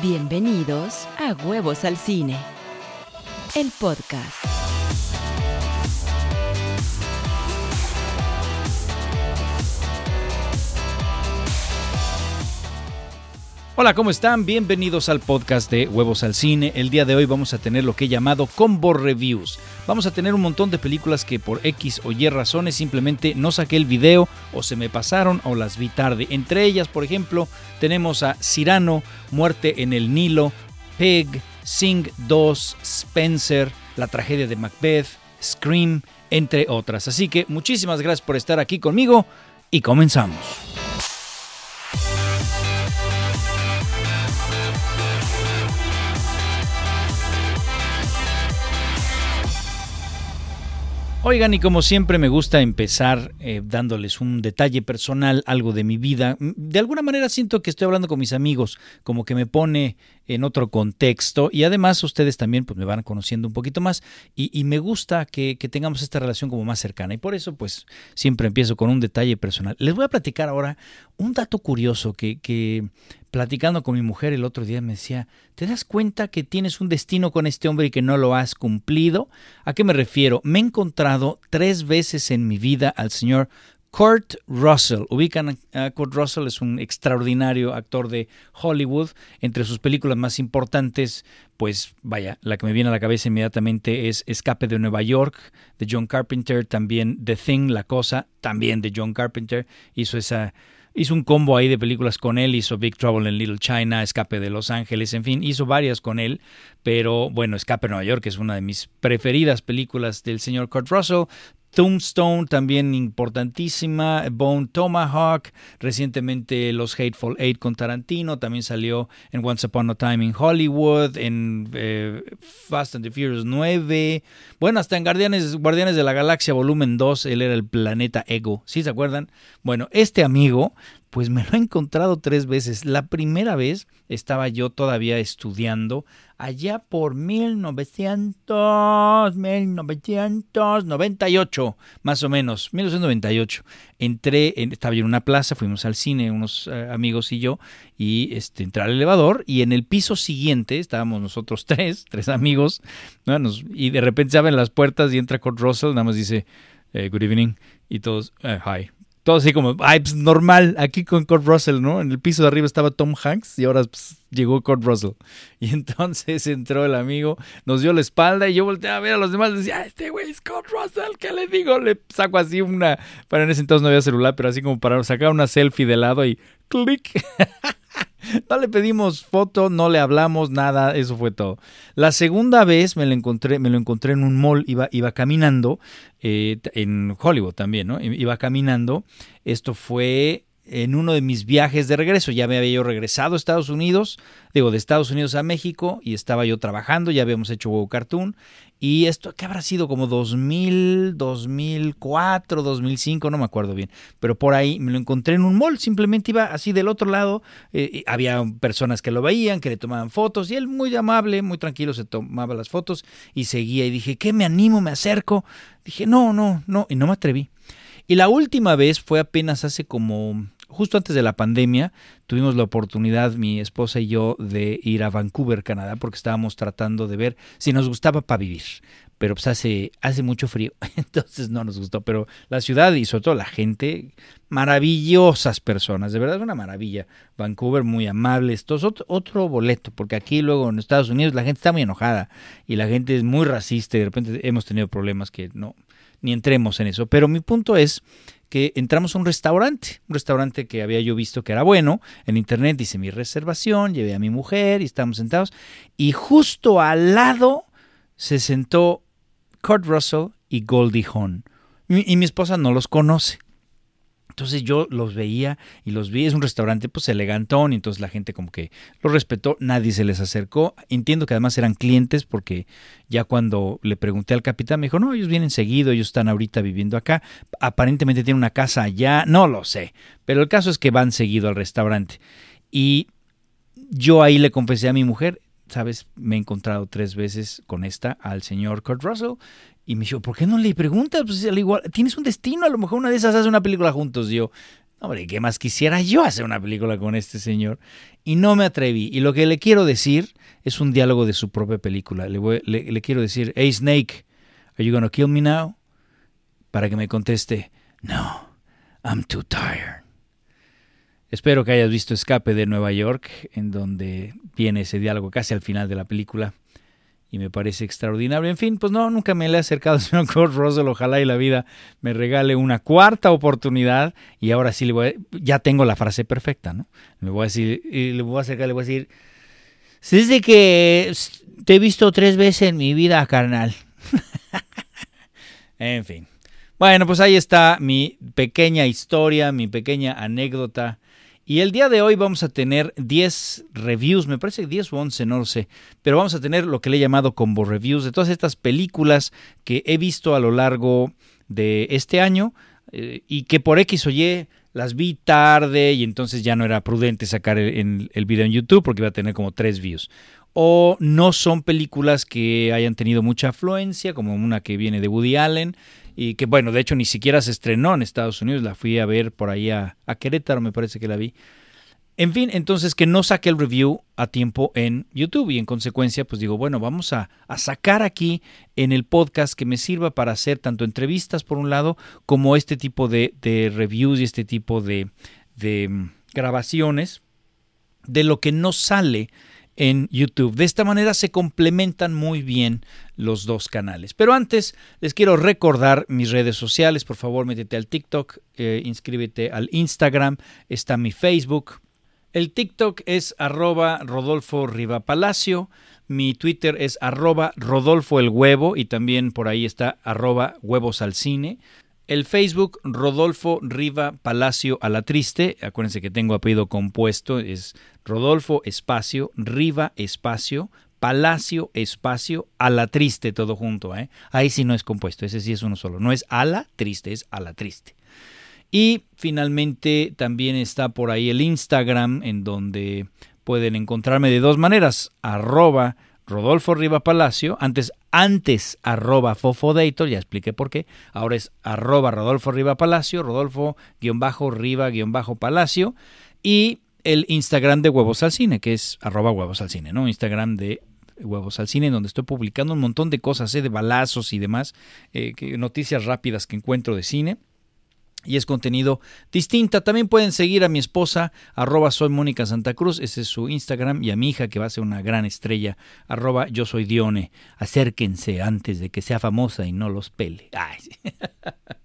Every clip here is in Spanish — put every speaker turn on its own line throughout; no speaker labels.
Bienvenidos a Huevos al Cine, el podcast.
Hola, ¿cómo están? Bienvenidos al podcast de Huevos al Cine. El día de hoy vamos a tener lo que he llamado Combo Reviews. Vamos a tener un montón de películas que por X o Y razones simplemente no saqué el video o se me pasaron o las vi tarde. Entre ellas, por ejemplo, tenemos a Cyrano, Muerte en el Nilo, Pig, Sing 2, Spencer, La tragedia de Macbeth, Scream, entre otras. Así que muchísimas gracias por estar aquí conmigo y comenzamos. Oigan, y como siempre me gusta empezar eh, dándoles un detalle personal, algo de mi vida. De alguna manera siento que estoy hablando con mis amigos, como que me pone en otro contexto y además ustedes también pues, me van conociendo un poquito más y, me gusta que, tengamos esta relación como más cercana y por eso pues siempre empiezo con un detalle personal. Les voy a platicar ahora un dato curioso que, que platicando con mi mujer el otro día me decía, ¿te das cuenta que tienes un destino con este hombre y que no lo has cumplido? ¿A qué me refiero? Me he encontrado tres veces en mi vida al señor Kurt Russell. Ubican a Kurt Russell, es un extraordinario actor de Hollywood. Entre sus películas más importantes, pues vaya, la que me viene a la cabeza inmediatamente es Escape de Nueva York, de John Carpenter, también The Thing, La Cosa, también de John Carpenter. Hizo esa hizo un combo ahí de películas con él, hizo Big Trouble in Little China, Escape de Los Ángeles, en fin, hizo varias con él, pero bueno, Escape de Nueva York es una de mis preferidas películas del señor Kurt Russell. Tombstone, también importantísima, Bone Tomahawk, recientemente los Hateful Eight con Tarantino, también salió en Once Upon a Time in Hollywood, en eh, Fast and the Furious 9, bueno, hasta en Guardianes, Guardianes de la Galaxia Volumen 2, él era el planeta Ego, ¿sí se acuerdan? Bueno, este amigo pues me lo he encontrado tres veces. La primera vez estaba yo todavía estudiando allá por 1900, 1998, más o menos, 1998. Entré, estaba yo en una plaza, fuimos al cine, unos eh, amigos y yo, y este, entré al elevador y en el piso siguiente estábamos nosotros tres, tres amigos, y de repente se abren las puertas y entra Kurt Russell, nada más dice, eh, good evening, y todos, eh, hi, todo así como, ay, pues normal, aquí con Kurt Russell, ¿no? En el piso de arriba estaba Tom Hanks y ahora pues, llegó Kurt Russell. Y entonces entró el amigo, nos dio la espalda y yo volteé a ver a los demás y decía, este güey es Kurt Russell, ¿qué le digo? Le saco así una, para en ese entonces no había celular, pero así como para sacar una selfie de lado y clic. No le pedimos foto, no le hablamos, nada, eso fue todo. La segunda vez me lo encontré, me lo encontré en un mall, iba, iba caminando, eh, en Hollywood también, ¿no? Iba caminando. Esto fue en uno de mis viajes de regreso. Ya me había yo regresado a Estados Unidos, digo, de Estados Unidos a México, y estaba yo trabajando, ya habíamos hecho Wow Cartoon. Y esto, ¿qué habrá sido? Como 2000, 2004, 2005, no me acuerdo bien. Pero por ahí me lo encontré en un mall, simplemente iba así del otro lado. Eh, había personas que lo veían, que le tomaban fotos, y él muy amable, muy tranquilo, se tomaba las fotos y seguía. Y dije, ¿qué? Me animo, me acerco. Dije, no, no, no, y no me atreví. Y la última vez fue apenas hace como justo antes de la pandemia tuvimos la oportunidad, mi esposa y yo, de ir a Vancouver, Canadá, porque estábamos tratando de ver si nos gustaba para vivir. Pero pues hace, hace mucho frío, entonces no nos gustó. Pero la ciudad y sobre todo la gente, maravillosas personas, de verdad es una maravilla. Vancouver muy amable, esto es otro, otro boleto, porque aquí luego en Estados Unidos la gente está muy enojada y la gente es muy racista y de repente hemos tenido problemas que no, ni entremos en eso. Pero mi punto es que entramos a un restaurante, un restaurante que había yo visto que era bueno, en internet hice mi reservación, llevé a mi mujer y estábamos sentados, y justo al lado se sentó Kurt Russell y Goldie Hawn. y mi esposa no los conoce. Entonces yo los veía y los vi, es un restaurante pues elegantón y entonces la gente como que los respetó, nadie se les acercó. Entiendo que además eran clientes porque ya cuando le pregunté al capitán me dijo, no, ellos vienen seguido, ellos están ahorita viviendo acá, aparentemente tienen una casa allá, no lo sé, pero el caso es que van seguido al restaurante. Y yo ahí le confesé a mi mujer, sabes, me he encontrado tres veces con esta al señor Kurt Russell y me dijo, ¿por qué no le preguntas? Pues al igual, tienes un destino, a lo mejor una de esas hace una película juntos. Y yo, Hombre, ¿qué más quisiera yo hacer una película con este señor? Y no me atreví. Y lo que le quiero decir es un diálogo de su propia película. Le, le, quiero decir, hey Snake, are you gonna kill me now? Para que me conteste, no, I'm too tired. Espero que hayas visto Escape de Nueva York, en donde viene ese diálogo casi al final de la película y me parece extraordinario. En fin, pues no, nunca me le he acercado al señor Kurt Russell. Ojalá y la vida me regale una cuarta oportunidad y ahora sí le voy a, ya tengo la frase perfecta, ¿no? Le voy a decir, y le voy a acercar, le voy a decir, desde que te he visto tres veces en mi vida, carnal. en fin. Bueno, pues ahí está mi pequeña historia, mi pequeña anécdota y el día de hoy vamos a tener 10 reviews, me parece 10 o 11, no lo sé, pero vamos a tener lo que le he llamado combo reviews de todas estas películas que he visto a lo largo de este año eh, y que por X o Y las vi tarde y entonces ya no era prudente sacar el, el video en YouTube porque iba a tener como 3 views o no son películas que hayan tenido mucha afluencia, como una que viene de Woody Allen, y que bueno, de hecho ni siquiera se estrenó en Estados Unidos, la fui a ver por ahí a, Querétaro, me parece que la vi. En fin, entonces que no saque el review a tiempo en YouTube y en consecuencia pues digo, bueno, vamos a, sacar aquí en el podcast que me sirva para hacer tanto entrevistas por un lado como este tipo de, de reviews y este tipo de, de mm, grabaciones de lo que no sale en YouTube. De esta manera se complementan muy bien los dos canales. Pero antes les quiero recordar mis redes sociales. Por favor, métete al TikTok, eh, inscríbete al Instagram, está mi Facebook. El TikTok es arroba Rodolfo Riva Palacio. Mi Twitter es arroba Rodolfo el Huevo y también por ahí está arroba Huevos al Cine. El Facebook Rodolfo Riva Palacio a la Triste. Acuérdense que tengo apellido compuesto. Es Rodolfo Espacio Riva Espacio Palacio Espacio a la Triste todo junto. ¿eh? Ahí sí no es compuesto. Ese sí es uno solo. No es a la Triste, es a la Triste. Y finalmente también está por ahí el Instagram en donde pueden encontrarme de dos maneras. Arroba Rodolfo Riva Palacio, antes, antes arroba Fofodator, ya expliqué por qué, ahora es arroba Rodolfo Riva Palacio, Rodolfo guion bajo Riva guion bajo Palacio, y el Instagram de Huevos al Cine, que es arroba Huevos al Cine, ¿no? Instagram de Huevos al Cine, donde estoy publicando un montón de cosas, ¿eh? de balazos y demás, eh, noticias rápidas que encuentro de cine y es contenido distinta. También pueden seguir a mi esposa, arroba soy Mónica Santa Cruz, ese es su Instagram, y a mi hija que va a ser una gran estrella, arroba yo soy Dione. Acérquense antes de que sea famosa y no los pele.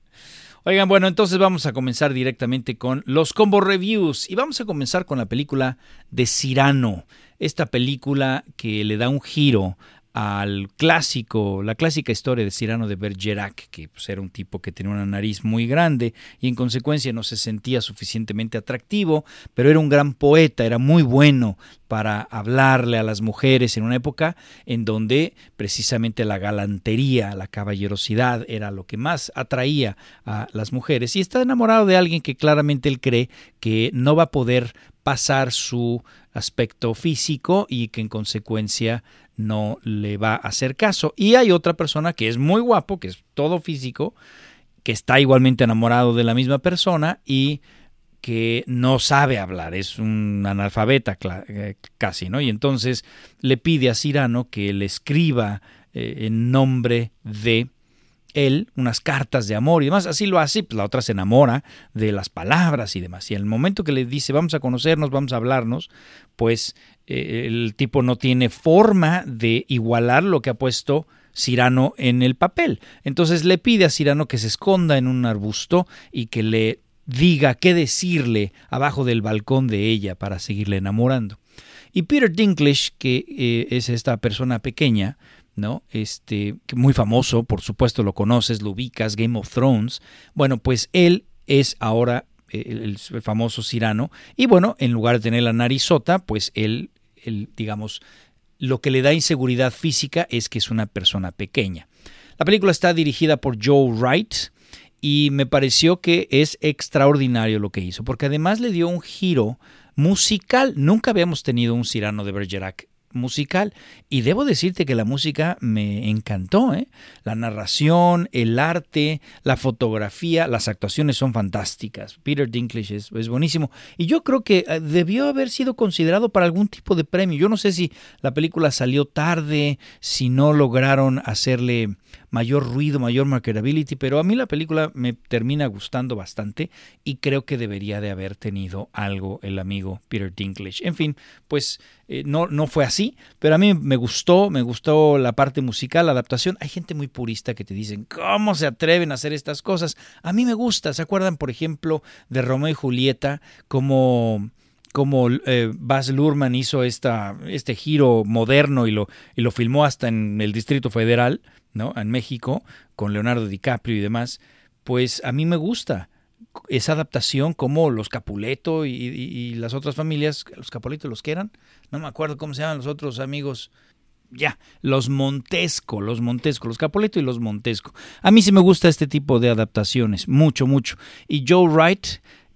Oigan, bueno, entonces vamos a comenzar directamente con los combo reviews. Y vamos a comenzar con la película de Cirano, esta película que le da un giro al clásico, la clásica historia de Cyrano de Bergerac, que pues, era un tipo que tenía una nariz muy grande y en consecuencia no se sentía suficientemente atractivo, pero era un gran poeta, era muy bueno para hablarle a las mujeres en una época en donde precisamente la galantería, la caballerosidad era lo que más atraía a las mujeres. Y está enamorado de alguien que claramente él cree que no va a poder pasar su aspecto físico y que en consecuencia no le va a hacer caso. Y hay otra persona que es muy guapo, que es todo físico, que está igualmente enamorado de la misma persona y que no sabe hablar, es un analfabeta eh, casi, ¿no? Y entonces le pide a Cirano que le escriba eh, en nombre de él unas cartas de amor y demás. Así lo hace, pues la otra se enamora de las palabras y demás. Y en el momento que le dice vamos a conocernos, vamos a hablarnos, pues eh, el tipo no tiene forma de igualar lo que ha puesto Cirano en el papel. Entonces le pide a Cirano que se esconda en un arbusto y que le diga qué decirle abajo del balcón de ella para seguirle enamorando. Y Peter Dinklage, que eh, es esta persona pequeña, ¿no? Este, muy famoso, por supuesto lo conoces, lo ubicas, Game of Thrones. Bueno, pues él es ahora eh, el, famoso Cirano. Y bueno, en lugar de tener la narizota, pues él, él, digamos, lo que le da inseguridad física es que es una persona pequeña. La película está dirigida por Joe Wright y me pareció que es extraordinario lo que hizo, porque además le dio un giro musical. Nunca habíamos tenido un Cirano de Bergerac musical. Y debo decirte que la música me encantó. ¿eh? La narración, el arte, la fotografía, las actuaciones son fantásticas. Peter Dinklage es, es, buenísimo. Y yo creo que eh, debió haber sido considerado para algún tipo de premio. Yo no sé si la película salió tarde, si no lograron hacerle mayor ruido, mayor marketability, pero a mí la película me termina gustando bastante y creo que debería de haber tenido algo el amigo Peter Dinklage. En fin, pues eh, no, no fue así, pero a mí me gustó, me gustó la parte musical, la adaptación. Hay gente muy purista que te dicen, ¿cómo se atreven a hacer estas cosas? A mí me gusta, ¿se acuerdan, por ejemplo, de Romeo y Julieta como como eh, Baz Luhrmann hizo esta, este giro moderno y lo, y lo filmó hasta en el Distrito Federal, ¿no? En México, con Leonardo DiCaprio y demás, pues a mí me gusta esa adaptación como los Capuleto y, las otras familias, los Capuleto los que eran, no me acuerdo cómo se llaman los otros amigos, ya, los Montesco, los Montesco, los Capuleto y los Montesco. A mí sí me gusta este tipo de adaptaciones, mucho, mucho. Y Joe Wright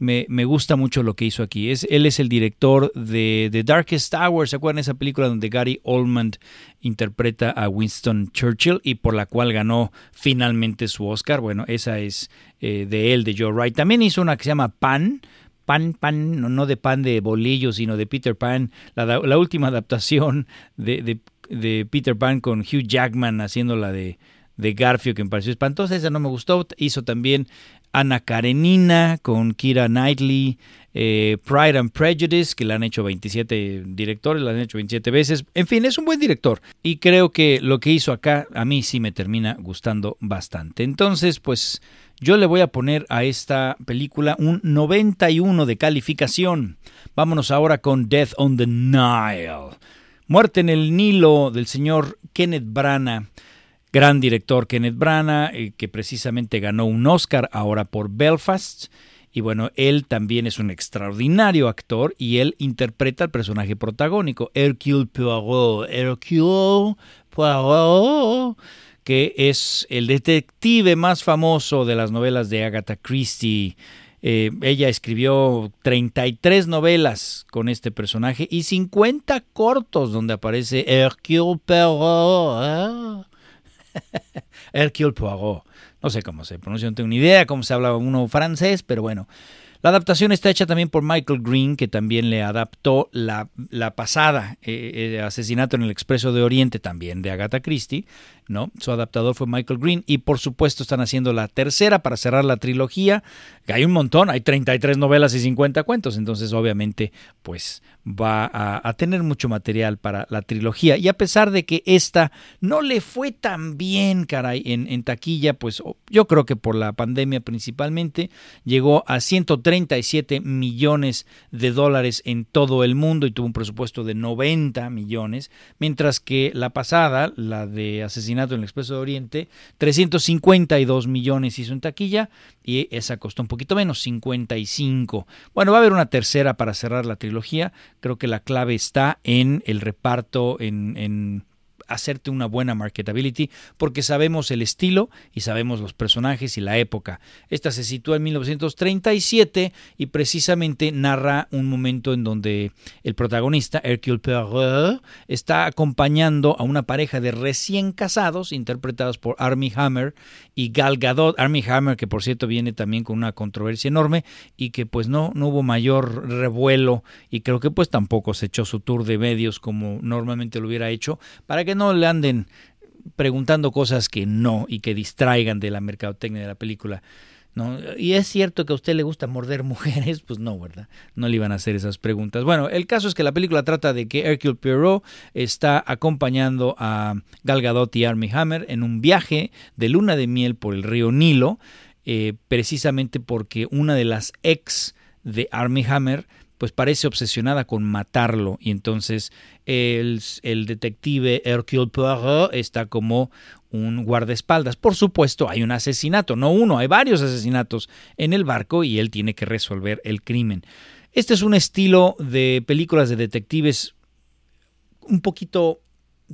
me, me, gusta mucho lo que hizo aquí. Es, él es el director de The Darkest Hour. ¿Se acuerdan esa película donde Gary Oldman interpreta a Winston Churchill y por la cual ganó finalmente su Oscar? Bueno, esa es eh, de él, de Joe Wright. También hizo una que se llama Pan. Pan, pan, no de pan de bolillo, sino de Peter Pan, la, la última adaptación de, de, de Peter Pan con Hugh Jackman haciéndola de, de Garfio que me pareció espantosa, esa no me gustó. Hizo también Ana Karenina con Kira Knightley, eh, Pride and Prejudice, que la han hecho 27 directores, la han hecho 27 veces. En fin, es un buen director y creo que lo que hizo acá a mí sí me termina gustando bastante. Entonces, pues yo le voy a poner a esta película un 91 de calificación. Vámonos ahora con Death on the Nile. Muerte en el Nilo del señor Kenneth Branagh gran director Kenneth Branagh, eh, que precisamente ganó un Oscar ahora por Belfast. Y bueno, él también es un extraordinario actor y él interpreta al personaje protagónico, Hercule Poirot. Hercule Poirot, que es el detective más famoso de las novelas de Agatha Christie. Eh, ella escribió 33 novelas con este personaje y 50 cortos donde aparece Hercule Poirot. Hercule Poirot. No sé cómo se pronuncia, no tengo ni idea cómo se habla uno francés, pero bueno. La adaptación está hecha también por Michael Green, que también le adaptó la, la pasada eh, eh, Asesinato en el Expreso de Oriente, también de Agatha Christie. ¿no? Su adaptador fue Michael Green y por supuesto están haciendo la tercera para cerrar la trilogía. Hay un montón, hay 33 novelas y 50 cuentos, entonces obviamente pues va a, tener mucho material para la trilogía. Y a pesar de que esta no le fue tan bien, caray, en, en taquilla, pues yo creo que por la pandemia principalmente, llegó a 137 millones de dólares en todo el mundo y tuvo un presupuesto de 90 millones, mientras que la pasada, la de Asesinato en el Expreso de Oriente, 352 millones hizo en taquilla y esa costó un poquito menos, 55. Bueno, va a haber una tercera para cerrar la trilogía Creo que la clave está en el reparto, en, hacerte una buena marketability porque sabemos el estilo y sabemos los personajes y la época. Esta se sitúa en 1937 y precisamente narra un momento en donde el protagonista, Hercule Poirot, está acompañando a una pareja de recién casados interpretados por Armie Hammer y Gal Gadot. Armie Hammer que por cierto viene también con una controversia enorme y que pues no, no hubo mayor revuelo y creo que pues tampoco se echó su tour de medios como normalmente lo hubiera hecho para que no le anden preguntando cosas que no y que distraigan de la mercadotecnia de la película. ¿No? Y es cierto que a usted le gusta morder mujeres, pues no, ¿verdad? No le iban a hacer esas preguntas. Bueno, el caso es que la película trata de que Hercule Poirot está acompañando a Gal Gadot y Armie Hammer en un viaje de luna de miel por el río Nilo, eh, precisamente porque una de las ex de Armie Hammer pues parece obsesionada con matarlo y entonces el, el detective Hercule Poirot está como un guardaespaldas. Por supuesto, hay un asesinato, no uno, hay varios asesinatos en el barco y él tiene que resolver el crimen. Este es un estilo de películas de detectives un poquito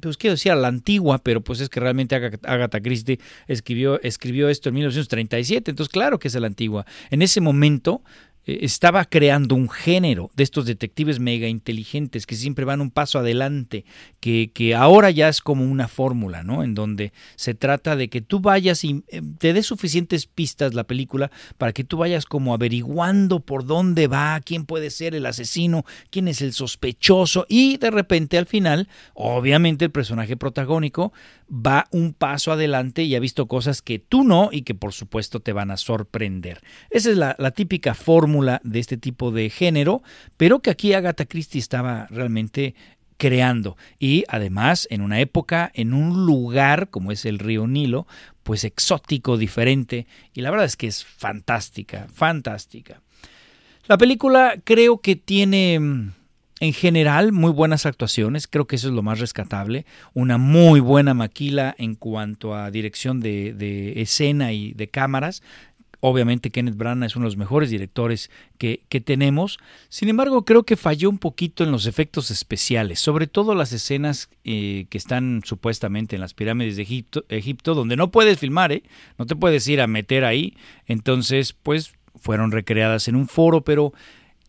pues quiero decir a la antigua, pero pues es que realmente Agatha Christie escribió, escribió esto en 1937, entonces claro que es a la antigua. En ese momento estaba creando un género de estos detectives mega inteligentes que siempre van un paso adelante, que, que ahora ya es como una fórmula, ¿no? En donde se trata de que tú vayas y eh, te des suficientes pistas la película para que tú vayas como averiguando por dónde va, quién puede ser el asesino, quién es el sospechoso y de repente al final, obviamente el personaje protagónico va un paso adelante y ha visto cosas que tú no y que por supuesto te van a sorprender. Esa es la, típica fórmula de este tipo de género, pero que aquí Agatha Christie estaba realmente creando y además en una época, en un lugar como es el río Nilo, pues exótico, diferente y la verdad es que es fantástica, fantástica. La película creo que tiene mm, en general muy buenas actuaciones, creo que eso es lo más rescatable, una muy buena maquila en cuanto a dirección de, escena y de cámaras, Obviamente Kenneth Branagh es uno de los mejores directores que, que, tenemos. Sin embargo, creo que falló un poquito en los efectos especiales, sobre todo las escenas eh, que están supuestamente en las pirámides de Egipto, Egipto, donde no puedes filmar, ¿eh? no te puedes ir a meter ahí. Entonces, pues fueron recreadas en un foro, pero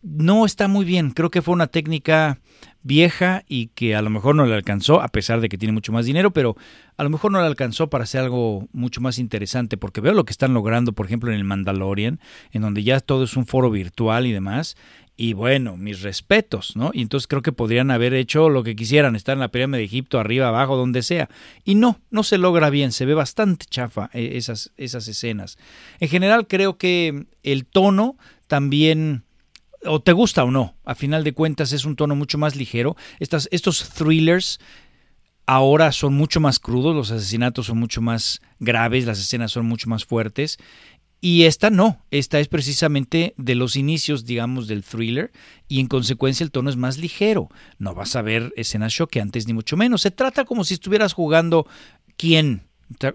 no está muy bien. Creo que fue una técnica vieja y que a lo mejor no le alcanzó, a pesar de que tiene mucho más dinero, pero a lo mejor no le alcanzó para hacer algo mucho más interesante, porque veo lo que están logrando, por ejemplo, en el Mandalorian, en donde ya todo es un foro virtual y demás. Y bueno, mis respetos, ¿no? Y entonces creo que podrían haber hecho lo que quisieran, estar en la pirámide de Egipto, arriba, abajo, donde sea. Y no, no se logra bien, se ve bastante chafa eh, esas, esas escenas. En general creo que el tono también o te gusta o no, a final de cuentas es un tono mucho más ligero. Estas, estos thrillers ahora son mucho más crudos, los asesinatos son mucho más graves, las escenas son mucho más fuertes. Y esta no, esta es precisamente de los inicios, digamos, del thriller y en consecuencia el tono es más ligero. No vas a ver escenas choqueantes ni mucho menos. Se trata como si estuvieras jugando quién.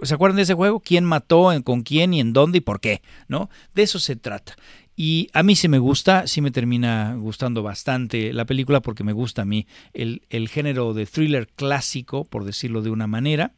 ¿Se acuerdan de ese juego? ¿Quién mató, con quién y en dónde y por qué? ¿No? De eso se trata. Y a mí sí me gusta, sí me termina gustando bastante la película porque me gusta a mí el, el género de thriller clásico, por decirlo de una manera.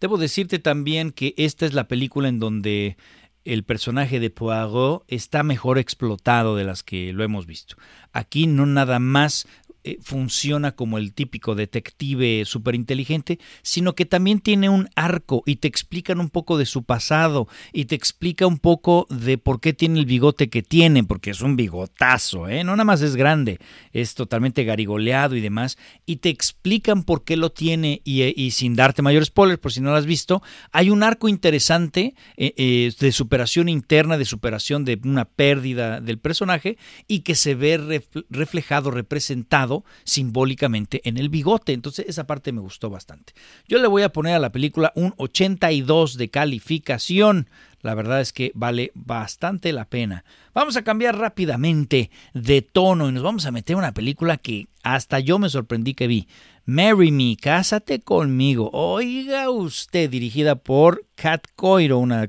Debo decirte también que esta es la película en donde el personaje de Poirot está mejor explotado de las que lo hemos visto. Aquí no nada más eh, funciona como el típico detective súper inteligente, sino que también tiene un arco y te explican un poco de su pasado y te explica un poco de por qué tiene el bigote que tiene, porque es un bigotazo, ¿eh? no nada más es grande, es totalmente garigoleado y demás, y te explican por qué lo tiene y, eh, sin darte mayor spoiler, por si no lo has visto, hay un arco interesante de superación interna, de superación de una pérdida del personaje y que se ve reflejado, representado simbólicamente en el bigote. Entonces esa parte me gustó bastante. Yo le voy a poner a la película un 82 de calificación. La verdad es que vale bastante la pena. Vamos a cambiar rápidamente de tono y nos vamos a meter en una película que hasta yo me sorprendí que vi. Marry Me, Cásate conmigo. Oiga usted, dirigida por Kat Coiro, una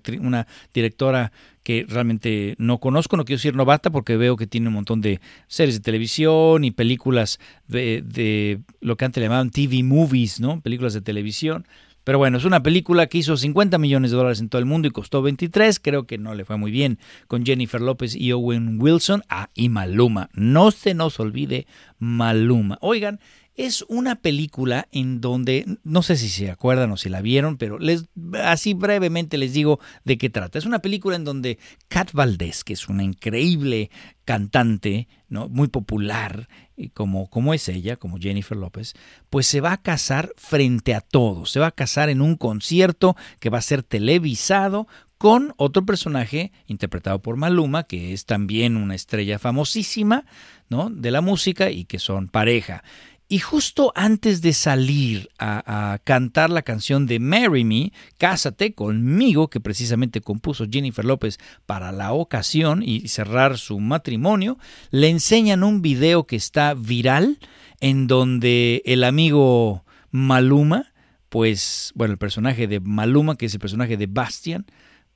directora que realmente no conozco, no quiero decir novata porque veo que tiene un montón de series de televisión y películas de, lo que antes le llamaban TV movies, ¿no? Películas de televisión. Pero bueno, es una película que hizo 50 millones de dólares en todo el mundo y costó 23. Creo que no le fue muy bien con Jennifer López y Owen Wilson. Ah, y Maluma. No se nos olvide Maluma. Oigan, es una película en donde, no sé si se acuerdan o si la vieron, pero les, así brevemente les digo de qué trata. Es una película en donde Kat Valdés, que es una increíble cantante, ¿no? muy popular, como, como es ella, como Jennifer López, pues se va a casar frente a todos. Se va a casar en un concierto que va a ser televisado con otro personaje interpretado por Maluma, que es también una estrella famosísima ¿no? de la música y que son pareja. Y justo antes de salir a, cantar la canción de Marry Me, Cásate conmigo, que precisamente compuso Jennifer López para la ocasión y cerrar su matrimonio, le enseñan un video que está viral en donde el amigo Maluma, pues, bueno, el personaje de Maluma, que es el personaje de Bastian,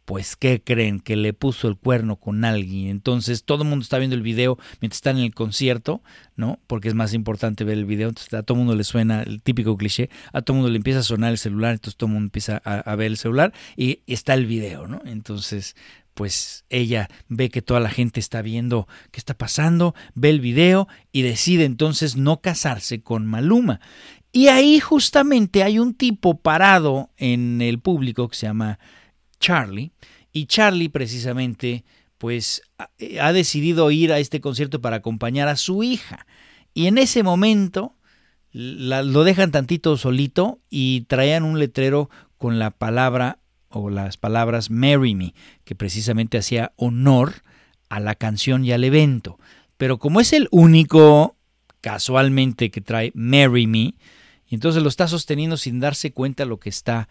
pues ¿qué creen? Que le puso el cuerno con alguien. Entonces todo el mundo está viendo el video mientras están en el concierto, ¿no? Porque es más importante ver el video. Entonces a todo el mundo le suena el típico cliché, a todo el mundo le empieza a sonar el celular, entonces todo el mundo empieza a, ver el celular y está el video, ¿no? Entonces, pues ella ve que toda la gente está viendo qué está pasando, ve el video y decide entonces no casarse con Maluma. Y ahí justamente hay un tipo parado en el público que se llama Charlie y Charlie precisamente pues ha decidido ir a este concierto para acompañar a su hija. Y en ese momento lo dejan tantito solito y traían un letrero con la palabra o las palabras Marry Me, que precisamente hacía honor a la canción y al evento. Pero como es el único casualmente que trae Marry Me, entonces lo está sosteniendo sin darse cuenta lo que está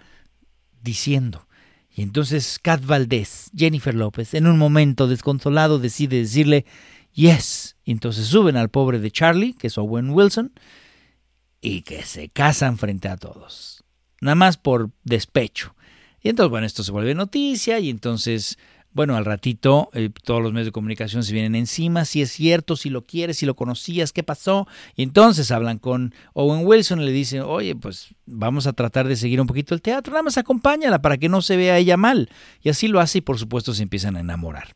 diciendo. Y entonces Kat Valdés, Jennifer López, en un momento desconsolado decide decirle yes. Y entonces suben al pobre de Charlie, que es Owen Wilson, y que se casan frente a todos. Nada más por despecho. Y entonces, bueno, esto se vuelve noticia y entonces, bueno, al ratito eh, todos los medios de comunicación se vienen encima, si es cierto, si lo quieres, si lo conocías, qué pasó. Y entonces hablan con Owen Wilson y le dicen, oye, pues vamos a tratar de seguir un poquito el teatro, nada más acompáñala para que no se vea ella mal. Y así lo hace y por supuesto se empiezan a enamorar.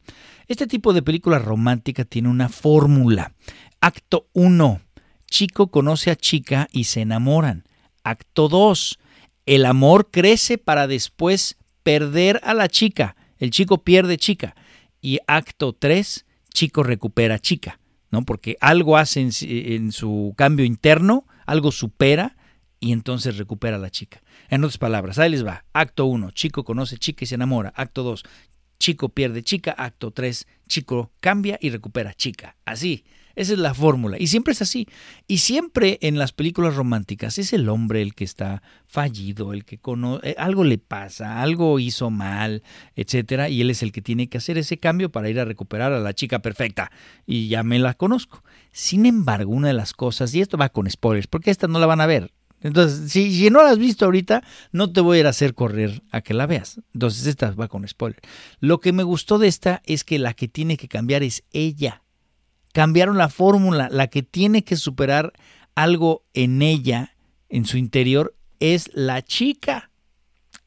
Este tipo de película romántica tiene una fórmula. Acto 1. Chico conoce a chica y se enamoran. Acto 2 el amor crece para después perder a la chica. El chico pierde chica. Y acto 3, chico recupera chica, ¿no? Porque algo hace en, su cambio interno, algo supera y entonces recupera a la chica. En otras palabras, ahí les va. Acto 1, chico conoce chica y se enamora. Acto 2, chico pierde chica. Acto 3, chico cambia y recupera chica. Así. Esa es la fórmula. Y siempre es así. Y siempre en las películas románticas es el hombre el que está fallido, el que conoce, eh, algo le pasa, algo hizo mal, etcétera, y él es el que tiene que hacer ese cambio para ir a recuperar a la chica perfecta. Y ya me la conozco. Sin embargo, una de las cosas, y esto va con spoilers, porque esta no la van a ver, entonces, si, no la has visto ahorita, no te voy a ir a hacer correr a que la veas. Entonces, esta va con spoiler. Lo que me gustó de esta es que la que tiene que cambiar es ella cambiaron la fórmula. La que tiene que superar algo en ella, en su interior, es la chica.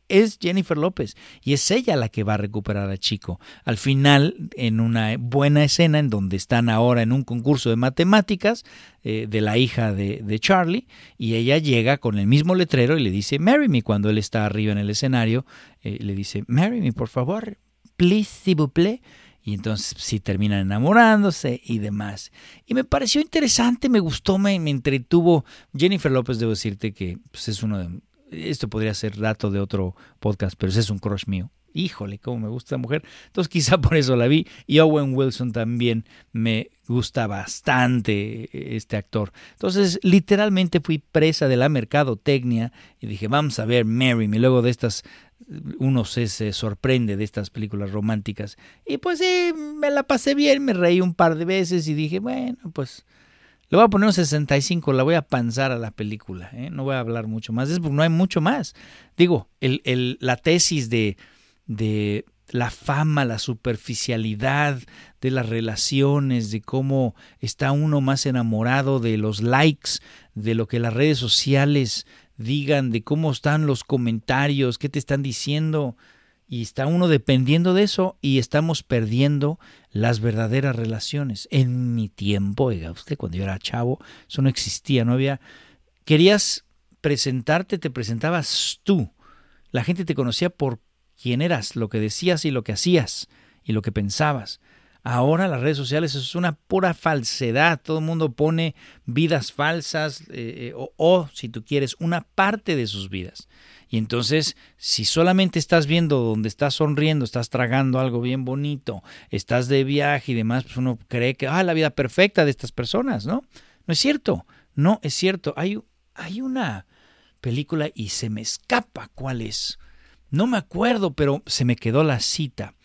Es Jennifer López y es ella la que va a recuperar a Chico. Al final, en una buena escena en donde están ahora en un concurso de matemáticas eh, de la hija de, Charlie y ella llega con el mismo letrero y le dice, Marry me cuando él está arriba en el escenario, eh, le dice, Marry me por favor, please, s'il vous plaît y entonces sí terminan enamorándose y demás. Y me pareció interesante, me gustó, me, entretuvo. Jennifer López, debo decirte que pues, es uno de... Esto podría ser dato de otro podcast, pero ese es un crush mío. Híjole, cómo me gusta esta mujer. Entonces quizá por eso la vi. Y Owen Wilson también me gusta bastante este actor. Entonces literalmente fui presa de la mercadotecnia y dije, vamos a ver Mary, y luego de estas uno se, sorprende de estas películas románticas. Y pues sí, me la pasé bien, me reí un par de veces y dije, bueno, pues le voy a poner un 65, la voy a panzar a la película, ¿eh? no voy a hablar mucho más, es porque no hay mucho más. Digo, el, el, la tesis de, de la fama, la superficialidad de las relaciones, de cómo está uno más enamorado de los likes, de lo que las redes sociales digan, de cómo están los comentarios, qué te están diciendo. Y está uno dependiendo de eso y estamos perdiendo las verdaderas relaciones. En mi tiempo, oiga usted, cuando yo era chavo, eso no existía, no había... Querías presentarte, te presentabas tú. La gente te conocía por quién eras, lo que decías y lo que hacías y lo que pensabas. Ahora las redes sociales es una pura falsedad. Todo el mundo pone vidas falsas eh, eh, o, si tú quieres, una parte de sus vidas. Y entonces, si solamente estás viendo donde estás sonriendo, estás tragando algo bien bonito, estás de viaje y demás, pues uno cree que, ah, la vida perfecta de estas personas, ¿no? No es cierto. No es cierto. Hay, hay una película y se me escapa cuál es. No me acuerdo, pero se me quedó la cita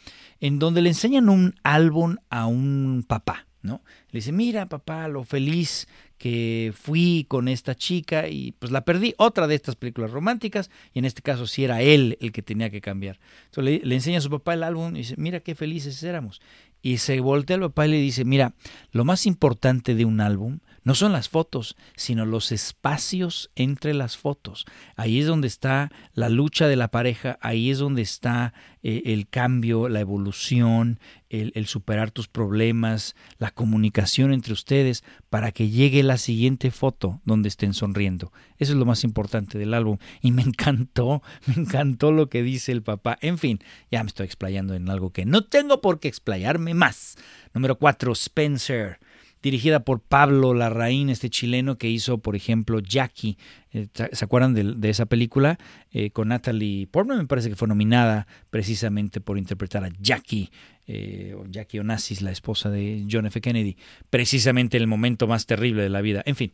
en donde le enseñan un álbum a un papá, ¿no? Le dice, mira papá, lo feliz que fui con esta chica y pues la perdí. Otra de estas películas románticas y en este caso sí era él el que tenía que cambiar. Entonces le, le enseña a su papá el álbum y dice, mira qué felices éramos. Y se voltea al papá y le dice, mira, lo más importante de un álbum no son las fotos, sino los espacios entre las fotos. Ahí es donde está la lucha de la pareja, ahí es donde está eh, el cambio, la evolución, el, superar tus problemas, la comunicación entre ustedes para que llegue la siguiente foto donde estén sonriendo. Eso es lo más importante del álbum. Y me encantó, me encantó lo que dice el papá. En fin, ya me estoy explayando en algo que no tengo por qué explayarme más. Número cuatro, Spencer dirigida por Pablo Larraín, este chileno que hizo, por ejemplo, Jackie. Eh, ¿Se acuerdan de, esa película? Eh, con Natalie Portman, me parece que fue nominada precisamente por interpretar a Jackie, eh, Jackie Onassis, la esposa de John F. Kennedy, precisamente en el momento más terrible de la vida. En fin,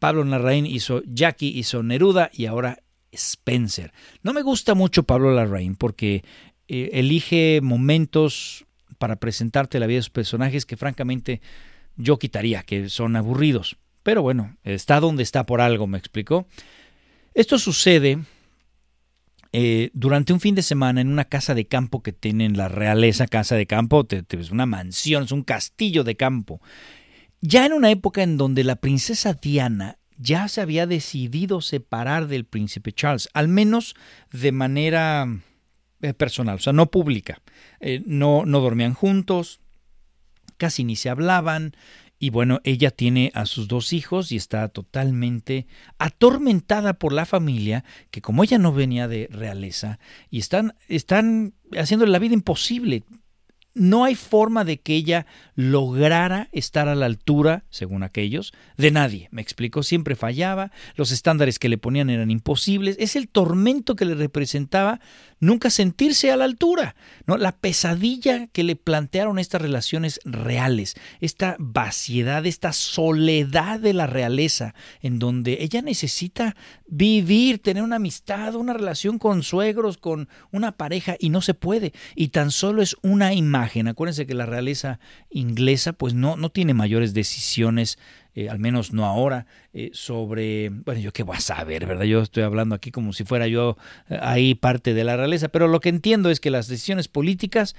Pablo Larraín hizo Jackie, hizo Neruda y ahora Spencer. No me gusta mucho Pablo Larraín porque elige momentos para presentarte la vida de sus personajes que francamente yo quitaría, que son aburridos. Pero bueno, está donde está por algo, me explicó. Esto sucede eh, durante un fin de semana en una casa de campo que tienen la realeza, casa de campo, es una mansión, es un castillo de campo. Ya en una época en donde la princesa Diana ya se había decidido separar del príncipe Charles, al menos de manera eh, personal, o sea, no pública. Eh, no, no dormían juntos, casi ni se hablaban. Y bueno, ella tiene a sus dos hijos y está totalmente atormentada por la familia, que como ella no venía de realeza, y están, están haciéndole la vida imposible no hay forma de que ella lograra estar a la altura, según aquellos, de nadie. Me explico, siempre fallaba, los estándares que le ponían eran imposibles, es el tormento que le representaba nunca sentirse a la altura, ¿no? La pesadilla que le plantearon estas relaciones reales, esta vaciedad, esta soledad de la realeza, en donde ella necesita vivir, tener una amistad, una relación con suegros, con una pareja, y no se puede, y tan solo es una imagen Acuérdense que la realeza inglesa pues no, no tiene mayores decisiones, eh, al menos no ahora, eh, sobre, bueno, yo qué voy a saber, ¿verdad? Yo estoy hablando aquí como si fuera yo eh, ahí parte de la realeza, pero lo que entiendo es que las decisiones políticas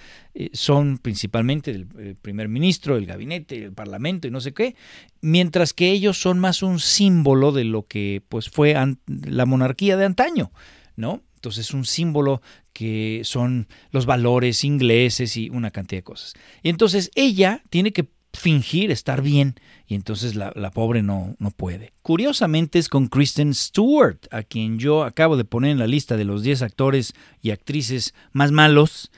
son principalmente del primer ministro, el gabinete, el parlamento y no sé qué, mientras que ellos son más un símbolo de lo que pues fue la monarquía de antaño, ¿no? Entonces es un símbolo que son los valores ingleses y una cantidad de cosas. Y entonces ella tiene que fingir estar bien y entonces la, la, pobre no, no puede. Curiosamente es con Kristen Stewart, a quien yo acabo de poner en la lista de los 10 actores y actrices más malos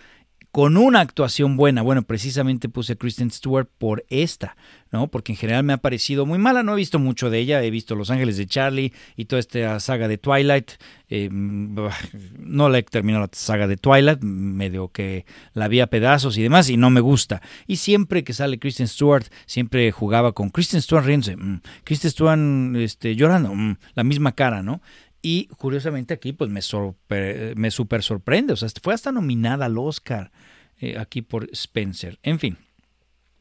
con una actuación buena. Bueno, precisamente puse a Kristen Stewart por esta, ¿no? Porque en general me ha parecido muy mala. No he visto mucho de ella. He visto Los Ángeles de Charlie y toda esta saga de Twilight. Eh, no la he terminado la saga de Twilight. Medio que la vi a pedazos y demás y no me gusta. Y siempre que sale Kristen Stewart, siempre jugaba con Kristen Stewart riéndose. Mmm, Kristen Stewart este, llorando. Mmm, la misma cara, ¿no? Y curiosamente aquí pues me, sorpre me super sorprende, o sea, fue hasta nominada al Oscar eh, aquí por Spencer. En fin,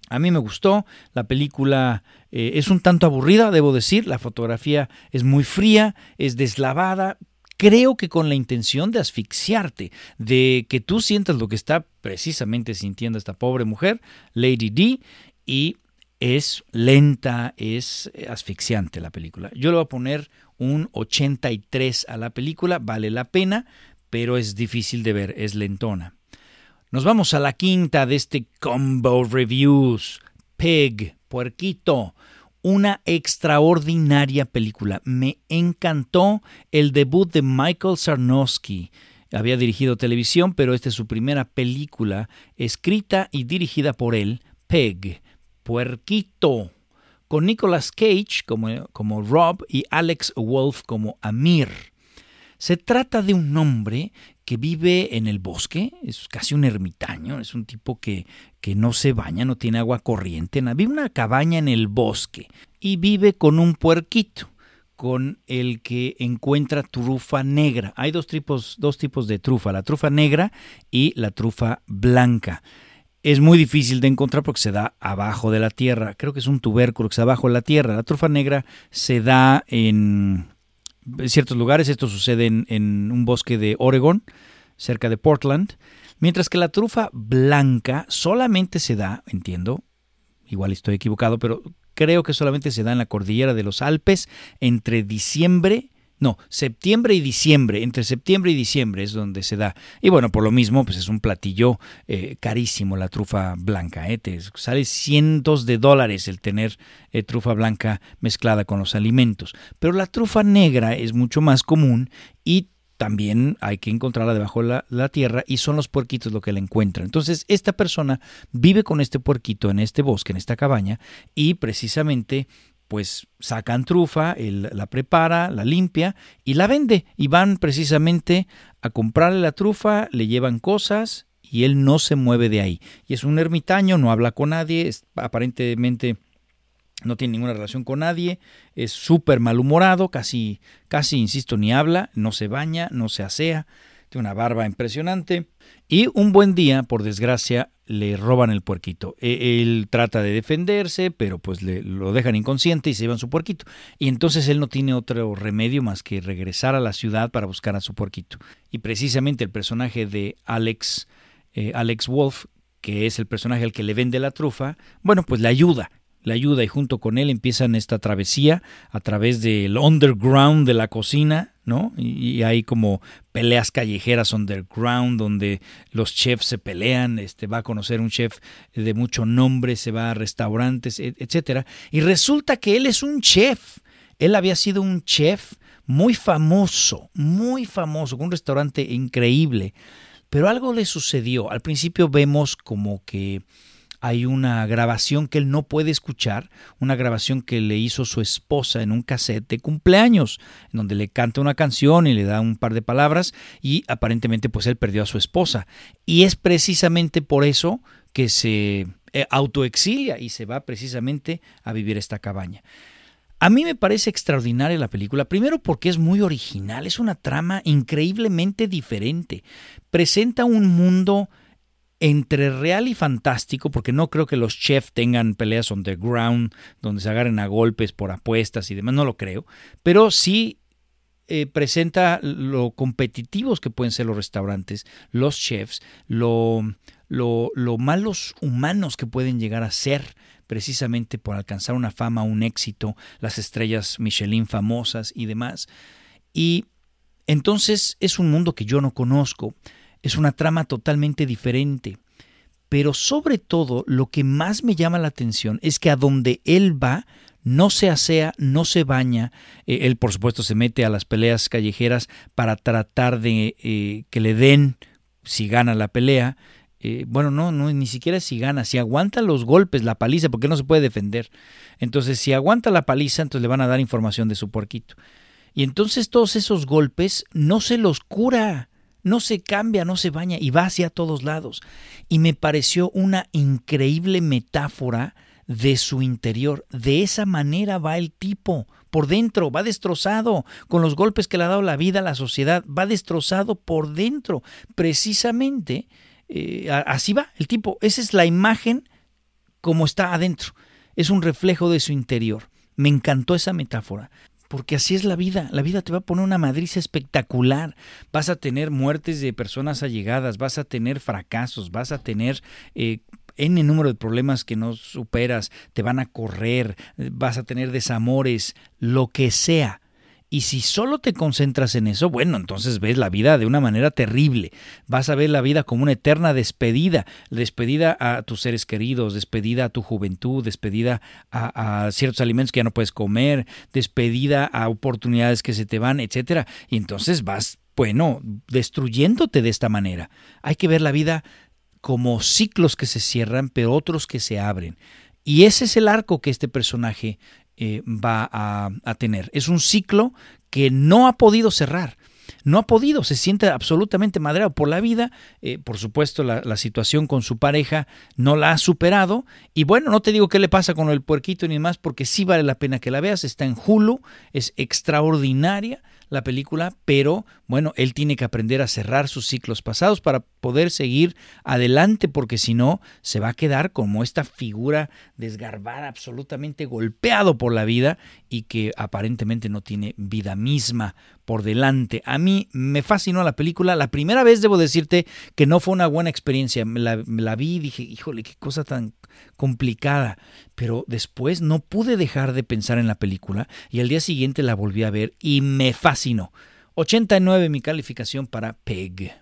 a mí me gustó, la película eh, es un tanto aburrida, debo decir, la fotografía es muy fría, es deslavada, creo que con la intención de asfixiarte, de que tú sientas lo que está precisamente sintiendo esta pobre mujer, Lady D, y es lenta, es asfixiante la película. Yo le voy a poner un 83 a la película, vale la pena, pero es difícil de ver, es lentona. Nos vamos a la quinta de este Combo Reviews. Pig, Puerquito. Una extraordinaria película. Me encantó el debut de Michael Sarnowski. Había dirigido televisión, pero esta es su primera película, escrita y dirigida por él, Peg, Puerquito con Nicolas Cage como, como Rob y Alex Wolf como Amir. Se trata de un hombre que vive en el bosque, es casi un ermitaño, es un tipo que, que no se baña, no tiene agua corriente, vive una cabaña en el bosque y vive con un puerquito con el que encuentra trufa negra. Hay dos tipos, dos tipos de trufa, la trufa negra y la trufa blanca. Es muy difícil de encontrar porque se da abajo de la tierra. Creo que es un tubérculo que está abajo de la tierra. La trufa negra se da en ciertos lugares. Esto sucede en, en un bosque de Oregon, cerca de Portland. Mientras que la trufa blanca solamente se da, entiendo, igual estoy equivocado, pero creo que solamente se da en la cordillera de los Alpes entre diciembre no, septiembre y diciembre, entre septiembre y diciembre es donde se da. Y bueno, por lo mismo, pues es un platillo eh, carísimo la trufa blanca. ¿eh? Sale cientos de dólares el tener eh, trufa blanca mezclada con los alimentos. Pero la trufa negra es mucho más común y también hay que encontrarla debajo de la, tierra y son los puerquitos lo que la encuentran. Entonces, esta persona vive con este puerquito en este bosque, en esta cabaña, y precisamente pues sacan trufa, él la prepara, la limpia y la vende. Y van precisamente a comprarle la trufa, le llevan cosas y él no se mueve de ahí. Y es un ermitaño, no habla con nadie, aparentemente no tiene ninguna relación con nadie, es súper malhumorado, casi, casi, insisto, ni habla, no se baña, no se asea, una barba impresionante. Y un buen día, por desgracia, le roban el puerquito. E, él trata de defenderse, pero pues le, lo dejan inconsciente y se llevan su puerquito. Y entonces él no tiene otro remedio más que regresar a la ciudad para buscar a su puerquito. Y precisamente el personaje de Alex, eh, Alex Wolf, que es el personaje al que le vende la trufa, bueno, pues le ayuda le ayuda y junto con él empiezan esta travesía a través del underground de la cocina, ¿no? Y, hay como peleas callejeras underground donde los chefs se pelean, este va a conocer un chef de mucho nombre, se va a restaurantes, etcétera, y resulta que él es un chef. Él había sido un chef muy famoso, muy famoso, con un restaurante increíble. Pero algo le sucedió. Al principio vemos como que hay una grabación que él no puede escuchar, una grabación que le hizo su esposa en un cassette de cumpleaños, en donde le canta una canción y le da un par de palabras y aparentemente pues él perdió a su esposa. Y es precisamente por eso que se eh, autoexilia y se va precisamente a vivir esta cabaña. A mí me parece extraordinaria la película, primero porque es muy original, es una trama increíblemente diferente, presenta un mundo entre real y fantástico, porque no creo que los chefs tengan peleas on the ground, donde se agarren a golpes por apuestas y demás, no lo creo, pero sí eh, presenta lo competitivos que pueden ser los restaurantes, los chefs, lo, lo, lo malos humanos que pueden llegar a ser precisamente por alcanzar una fama, un éxito, las estrellas Michelin famosas y demás. Y entonces es un mundo que yo no conozco es una trama totalmente diferente. Pero sobre todo lo que más me llama la atención es que a donde él va no se asea, no se baña. Eh, él por supuesto se mete a las peleas callejeras para tratar de eh, que le den si gana la pelea. Eh, bueno, no, no, ni siquiera si gana, si aguanta los golpes, la paliza, porque no se puede defender. Entonces, si aguanta la paliza, entonces le van a dar información de su puerquito. Y entonces todos esos golpes no se los cura no se cambia, no se baña y va hacia todos lados. Y me pareció una increíble metáfora de su interior. De esa manera va el tipo, por dentro, va destrozado, con los golpes que le ha dado la vida a la sociedad, va destrozado por dentro. Precisamente eh, así va el tipo. Esa es la imagen como está adentro. Es un reflejo de su interior. Me encantó esa metáfora. Porque así es la vida. La vida te va a poner una madriza espectacular. Vas a tener muertes de personas allegadas, vas a tener fracasos, vas a tener eh, N número de problemas que no superas, te van a correr, vas a tener desamores, lo que sea. Y si solo te concentras en eso, bueno, entonces ves la vida de una manera terrible. Vas a ver la vida como una eterna despedida, despedida a tus seres queridos, despedida a tu juventud, despedida a, ciertos alimentos que ya no puedes comer, despedida a oportunidades que se te van, etcétera. Y entonces vas, bueno, destruyéndote de esta manera. Hay que ver la vida como ciclos que se cierran, pero otros que se abren. Y ese es el arco que este personaje eh, va a, tener. Es un ciclo que no ha podido cerrar. No ha podido, se siente absolutamente madreado por la vida. Eh, por supuesto, la, situación con su pareja no la ha superado. Y bueno, no te digo qué le pasa con el puerquito ni más, porque sí vale la pena que la veas. Está en Hulu, es extraordinaria la película, pero bueno, él tiene que aprender a cerrar sus ciclos pasados para poder seguir adelante, porque si no, se va a quedar como esta figura desgarbada, absolutamente golpeado por la vida y que aparentemente no tiene vida misma por delante. A mí me fascinó la película. La primera vez debo decirte que no fue una buena experiencia. La, la vi y dije, híjole, qué cosa tan complicada. Pero después no pude dejar de pensar en la película y al día siguiente la volví a ver y me fascinó. 89 mi calificación para Peg.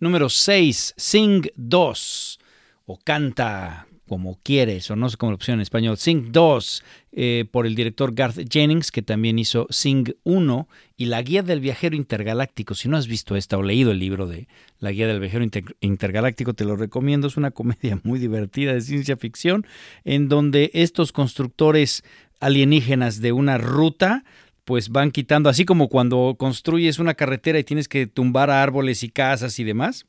Número 6, Sing 2 o Canta como quieres, o no sé cómo la opción en español, Sing 2, eh, por el director Garth Jennings, que también hizo Sing 1 y La Guía del Viajero Intergaláctico. Si no has visto esta o leído el libro de La Guía del Viajero Intergaláctico, te lo recomiendo. Es una comedia muy divertida de ciencia ficción, en donde estos constructores alienígenas de una ruta pues van quitando, así como cuando construyes una carretera y tienes que tumbar árboles y casas y demás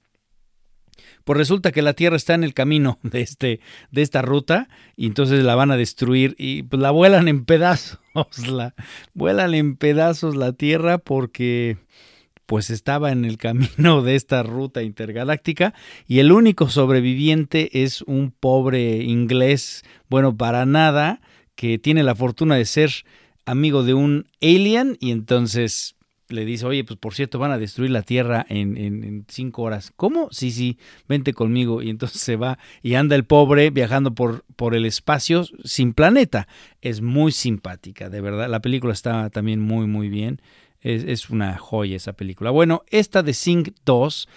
pues resulta que la Tierra está en el camino de, este, de esta ruta y entonces la van a destruir y pues la vuelan en pedazos, la vuelan en pedazos la Tierra porque pues estaba en el camino de esta ruta intergaláctica y el único sobreviviente es un pobre inglés, bueno, para nada, que tiene la fortuna de ser amigo de un alien y entonces le dice, oye, pues por cierto, van a destruir la Tierra en, en, cinco horas. ¿Cómo? Sí, sí, vente conmigo. Y entonces se va y anda el pobre viajando por, por el espacio sin planeta. Es muy simpática, de verdad. La película está también muy, muy bien. Es, es una joya esa película. Bueno, esta de Sing 2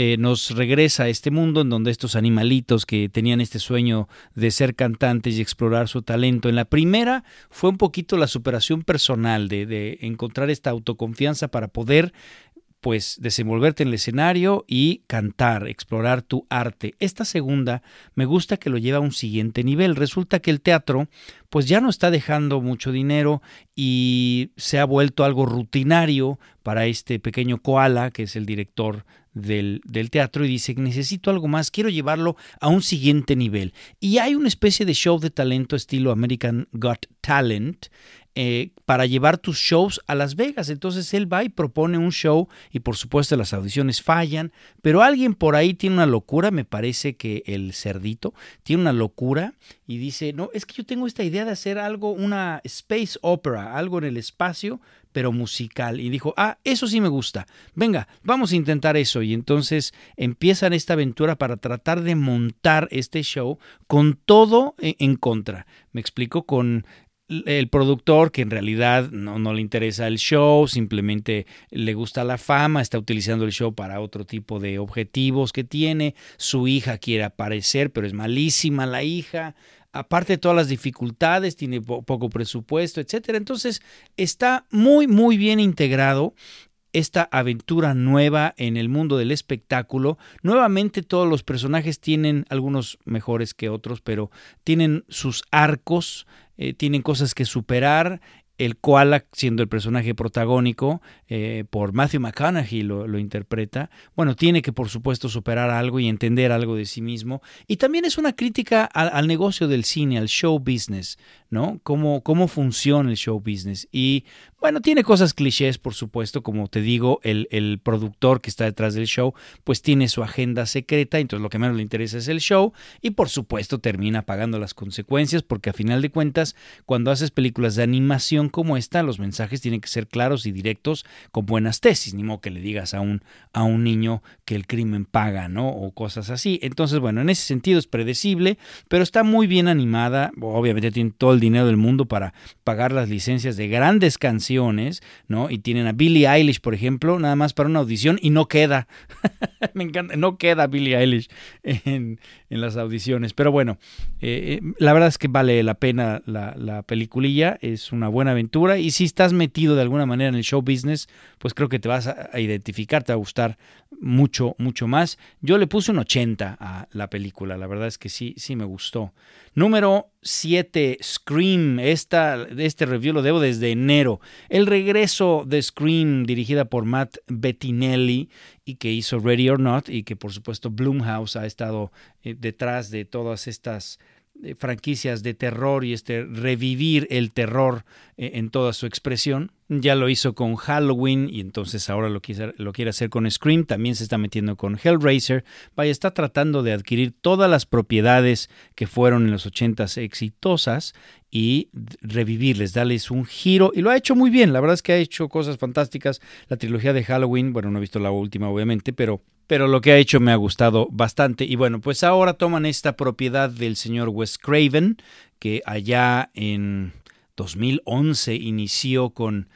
eh, nos regresa a este mundo en donde estos animalitos que tenían este sueño de ser cantantes y explorar su talento. En la primera fue un poquito la superación personal, de, de encontrar esta autoconfianza para poder pues desenvolverte en el escenario y cantar, explorar tu arte. Esta segunda me gusta que lo lleva a un siguiente nivel. Resulta que el teatro pues ya no está dejando mucho dinero y se ha vuelto algo rutinario para este pequeño koala que es el director del, teatro y dice, necesito algo más, quiero llevarlo a un siguiente nivel. Y hay una especie de show de talento estilo American Got Talent, eh, para llevar tus shows a Las Vegas. Entonces él va y propone un show y por supuesto las audiciones fallan, pero alguien por ahí tiene una locura, me parece que el cerdito tiene una locura y dice, no, es que yo tengo esta idea de hacer algo, una space opera, algo en el espacio, pero musical. Y dijo, ah, eso sí me gusta. Venga, vamos a intentar eso. Y entonces empiezan esta aventura para tratar de montar este show con todo en contra. Me explico, con el productor que en realidad no, no, le interesa el show, simplemente le gusta la fama, está utilizando el show para otro tipo de objetivos que tiene, su hija quiere aparecer, pero es malísima la hija, aparte de todas las dificultades, tiene poco presupuesto, etcétera. Entonces, está muy muy bien integrado esta aventura nueva en el mundo del espectáculo. Nuevamente todos los personajes tienen algunos mejores que otros, pero tienen sus arcos, eh, tienen cosas que superar. El koala, siendo el personaje protagónico, eh, por Matthew McConaughey lo, lo, interpreta, bueno, tiene que por supuesto superar algo y entender algo de sí mismo. Y también es una crítica al, al negocio del cine, al show business, ¿no? Cómo, cómo funciona el show business. Y bueno, tiene cosas clichés, por supuesto, como te digo, el, el, productor que está detrás del show, pues tiene su agenda secreta, entonces lo que menos le interesa es el show y por supuesto termina pagando las consecuencias porque a final de cuentas, cuando haces películas de animación como esta, los mensajes tienen que ser claros y directos con buenas tesis, ni modo que le digas a un, a un niño que el crimen paga, ¿no? O cosas así. Entonces, bueno, en ese sentido es predecible, pero está muy bien animada, obviamente tiene todo el dinero del mundo para pagar las licencias de grandes canciones ¿no? Y tienen a Billie Eilish, por ejemplo, nada más para una audición y no queda. Me encanta, no queda Billie Eilish en, en las audiciones. Pero bueno, eh, eh, la verdad es que vale la pena la, la, peliculilla, es una buena y si estás metido de alguna manera en el show business, pues creo que te vas a, identificar, te va a gustar mucho, mucho más. Yo le puse un 80 a la película, la verdad es que sí, sí me gustó. Número 7, Scream. Esta, este review lo debo desde enero. El regreso de Scream, dirigida por Matt Bettinelli y que hizo Ready or Not y que por supuesto Blumhouse ha estado eh, detrás de todas estas eh, franquicias de terror y este revivir el terror eh, en toda su expresión. Ya lo hizo con Halloween y entonces ahora lo lo quiere hacer con Scream. También se está metiendo con Hellraiser. Vaya, está tratando de adquirir todas las propiedades que fueron en los ochentas exitosas y revivirles, darles un giro. Y lo ha hecho muy bien. La verdad es que ha hecho cosas fantásticas. La trilogía de Halloween, bueno, no he visto la última obviamente, pero pero lo que ha hecho me ha gustado bastante. Y bueno, pues ahora toman esta propiedad del señor Wes Craven, que allá en 2011 inició con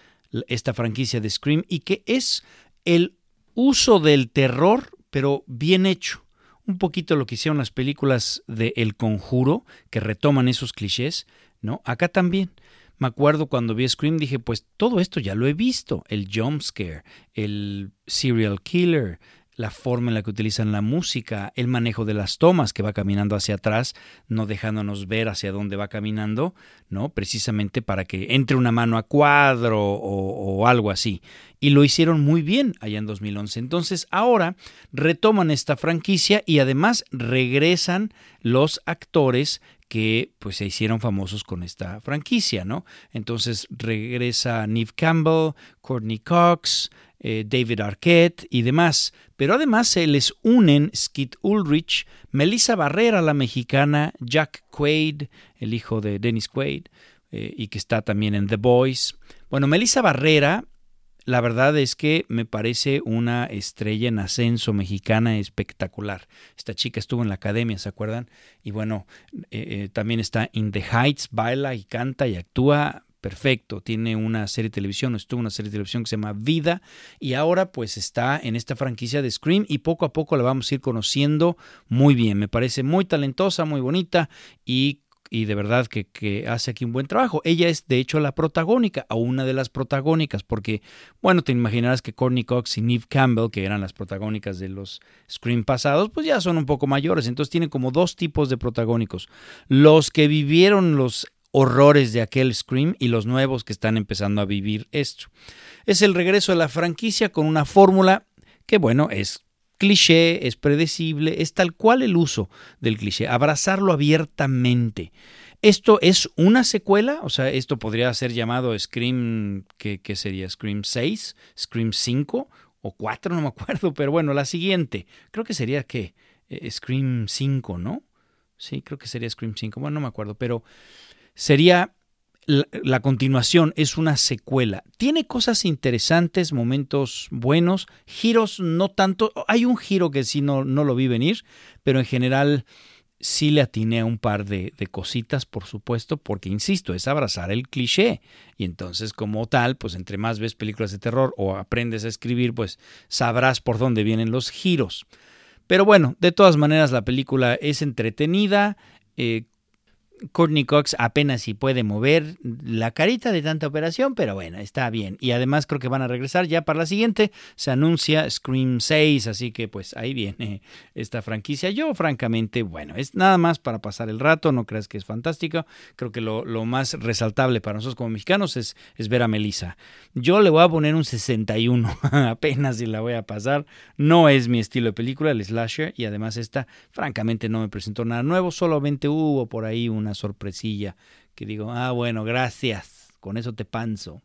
esta franquicia de Scream y que es el uso del terror, pero bien hecho. Un poquito lo que hicieron las películas de El Conjuro, que retoman esos clichés, ¿no? Acá también. Me acuerdo cuando vi Scream, dije, pues todo esto ya lo he visto. El jump scare, el serial killer, la forma en la que utilizan la música, el manejo de las tomas que va caminando hacia atrás, no dejándonos ver hacia dónde va caminando, ¿no? Precisamente para que entre una mano a cuadro o, o algo así. Y lo hicieron muy bien allá en 2011. Entonces ahora retoman esta franquicia y además regresan los actores que pues se hicieron famosos con esta franquicia, ¿no? Entonces regresa Neve Campbell, Courtney Cox, eh, David Arquette y demás. Pero además se les unen Skid Ulrich, Melissa Barrera, la mexicana, Jack Quaid, el hijo de Dennis Quaid, eh, y que está también en The Boys. Bueno, Melissa Barrera, la verdad es que me parece una estrella en ascenso mexicana espectacular. Esta chica estuvo en la academia, ¿se acuerdan? Y bueno, eh, también está in the Heights, baila y canta y actúa perfecto, tiene una serie de televisión, estuvo en una serie de televisión que se llama Vida y ahora pues está en esta franquicia de Scream y poco a poco la vamos a ir conociendo muy bien. Me parece muy talentosa, muy bonita y y de verdad que, que, hace aquí un buen trabajo. Ella es de hecho la protagónica, o una de las protagónicas, porque, bueno, te imaginarás que Courtney Cox y Neve Campbell, que eran las protagónicas de los Scream pasados, pues ya son un poco mayores, entonces tienen como dos tipos de protagónicos. Los que vivieron los horrores de aquel Scream y los nuevos que están empezando a vivir esto. Es el regreso de la franquicia con una fórmula que, bueno, es cliché, es predecible, es tal cual el uso del cliché, abrazarlo abiertamente. Esto es una secuela, o sea, esto podría ser llamado Scream, ¿qué, sería? Scream 6, Scream 5 o 4, no me acuerdo, pero bueno, la siguiente, creo que sería que eh, Scream 5, ¿no? Sí, creo que sería Scream 5, bueno, no me acuerdo, pero sería la, continuación, es una secuela. Tiene cosas interesantes, momentos buenos, giros no tanto. Hay un giro que sí no, no lo vi venir, pero en general sí le atiné a un par de, de, cositas, por supuesto, porque, insisto, es abrazar el cliché. Y entonces, como tal, pues entre más ves películas de terror o aprendes a escribir, pues sabrás por dónde vienen los giros. Pero bueno, de todas maneras, la película es entretenida, eh, Courtney Cox apenas si puede mover la carita de tanta operación, pero bueno, está bien. Y además creo que van a regresar ya para la siguiente. Se anuncia Scream 6, así que pues ahí viene esta franquicia. Yo francamente, bueno, es nada más para pasar el rato, no creas que es fantástico. Creo que lo, más resaltable para nosotros como mexicanos es, es ver a Melissa. Yo le voy a poner un 61, apenas si la voy a pasar. No es mi estilo de película, el slasher, y además esta francamente no me presentó nada nuevo, solamente hubo por ahí una sorpresilla que digo, ah, bueno, gracias, con eso te panzo.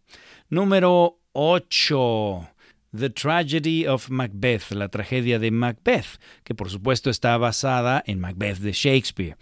Número 8. The Tragedy of Macbeth, la tragedia de Macbeth, que por supuesto está basada en Macbeth de Shakespeare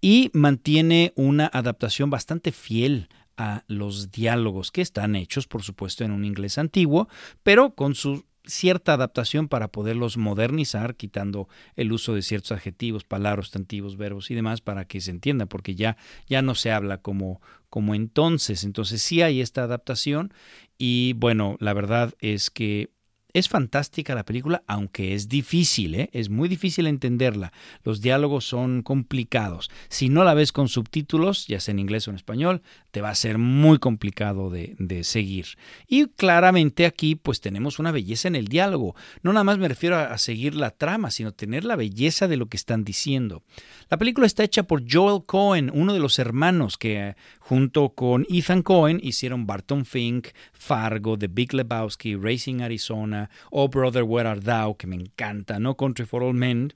y mantiene una adaptación bastante fiel a los diálogos que están hechos, por supuesto, en un inglés antiguo, pero con su cierta adaptación para poderlos modernizar, quitando el uso de ciertos adjetivos, palabras, sustantivos, verbos y demás, para que se entienda, porque ya, ya no se habla como, como entonces. Entonces sí hay esta adaptación y bueno, la verdad es que es fantástica la película, aunque es difícil, ¿eh? es muy difícil entenderla. Los diálogos son complicados. Si no la ves con subtítulos, ya sea en inglés o en español, te va a ser muy complicado de, seguir. Y claramente aquí pues tenemos una belleza en el diálogo. No nada más me refiero a, a seguir la trama, sino tener la belleza de lo que están diciendo. La película está hecha por Joel Cohen, uno de los hermanos que junto con Ethan Cohen hicieron Barton Fink, Fargo, The Big Lebowski, Racing Arizona, Oh Brother Where Art Thou, que encanta, No? Country for All Men,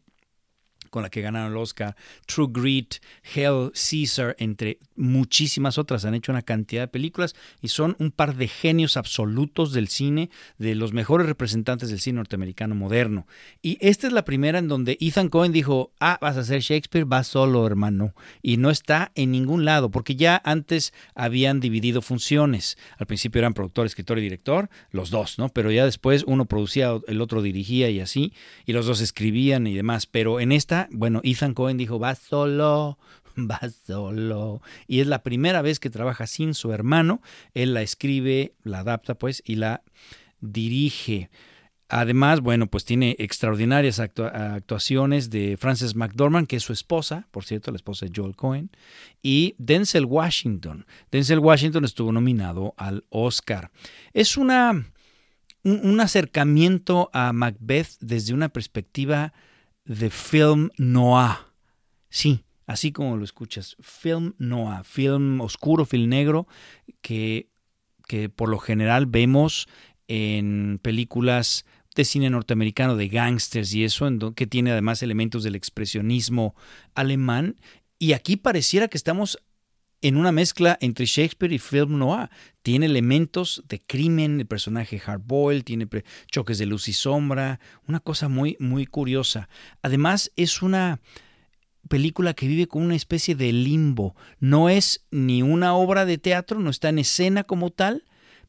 con la que ganaron el Oscar, True Grit, Hell, Caesar, entre muchísimas otras. Han hecho una cantidad de películas y son un par de genios absolutos del cine, de los mejores representantes del cine norteamericano moderno. Y esta es la primera en donde Ethan Cohen dijo, ah, vas a hacer Shakespeare, vas solo, hermano. Y no está en ningún lado, porque ya antes habían dividido funciones. Al principio eran productor, escritor y director, los dos, ¿no? Pero ya después uno producía, el otro dirigía y así, y los dos escribían y demás. Pero en esta, bueno, Ethan Cohen dijo, vas solo, va solo. Y es la primera vez que trabaja sin su hermano. Él la escribe, la adapta, pues, y la dirige. Además, bueno, pues tiene extraordinarias actuaciones de Frances McDormand, que es su esposa, por cierto, la esposa de Joel Cohen, y Denzel Washington. Denzel Washington estuvo nominado al Oscar. Es una, un acercamiento a Macbeth desde una perspectiva de film noir. Sí, así como lo escuchas, film noir, film oscuro, film negro, que, que por lo general vemos en películas de cine norteamericano, de gangsters y eso, que tiene además elementos del expresionismo alemán. Y aquí pareciera que estamos en una mezcla entre Shakespeare y film noir. Tiene elementos de crimen, el personaje hardboiled, tiene choques de luz y sombra, una cosa muy, muy curiosa. Además, es una película que vive con una especie de limbo. No es ni una obra de teatro, no está en escena como tal,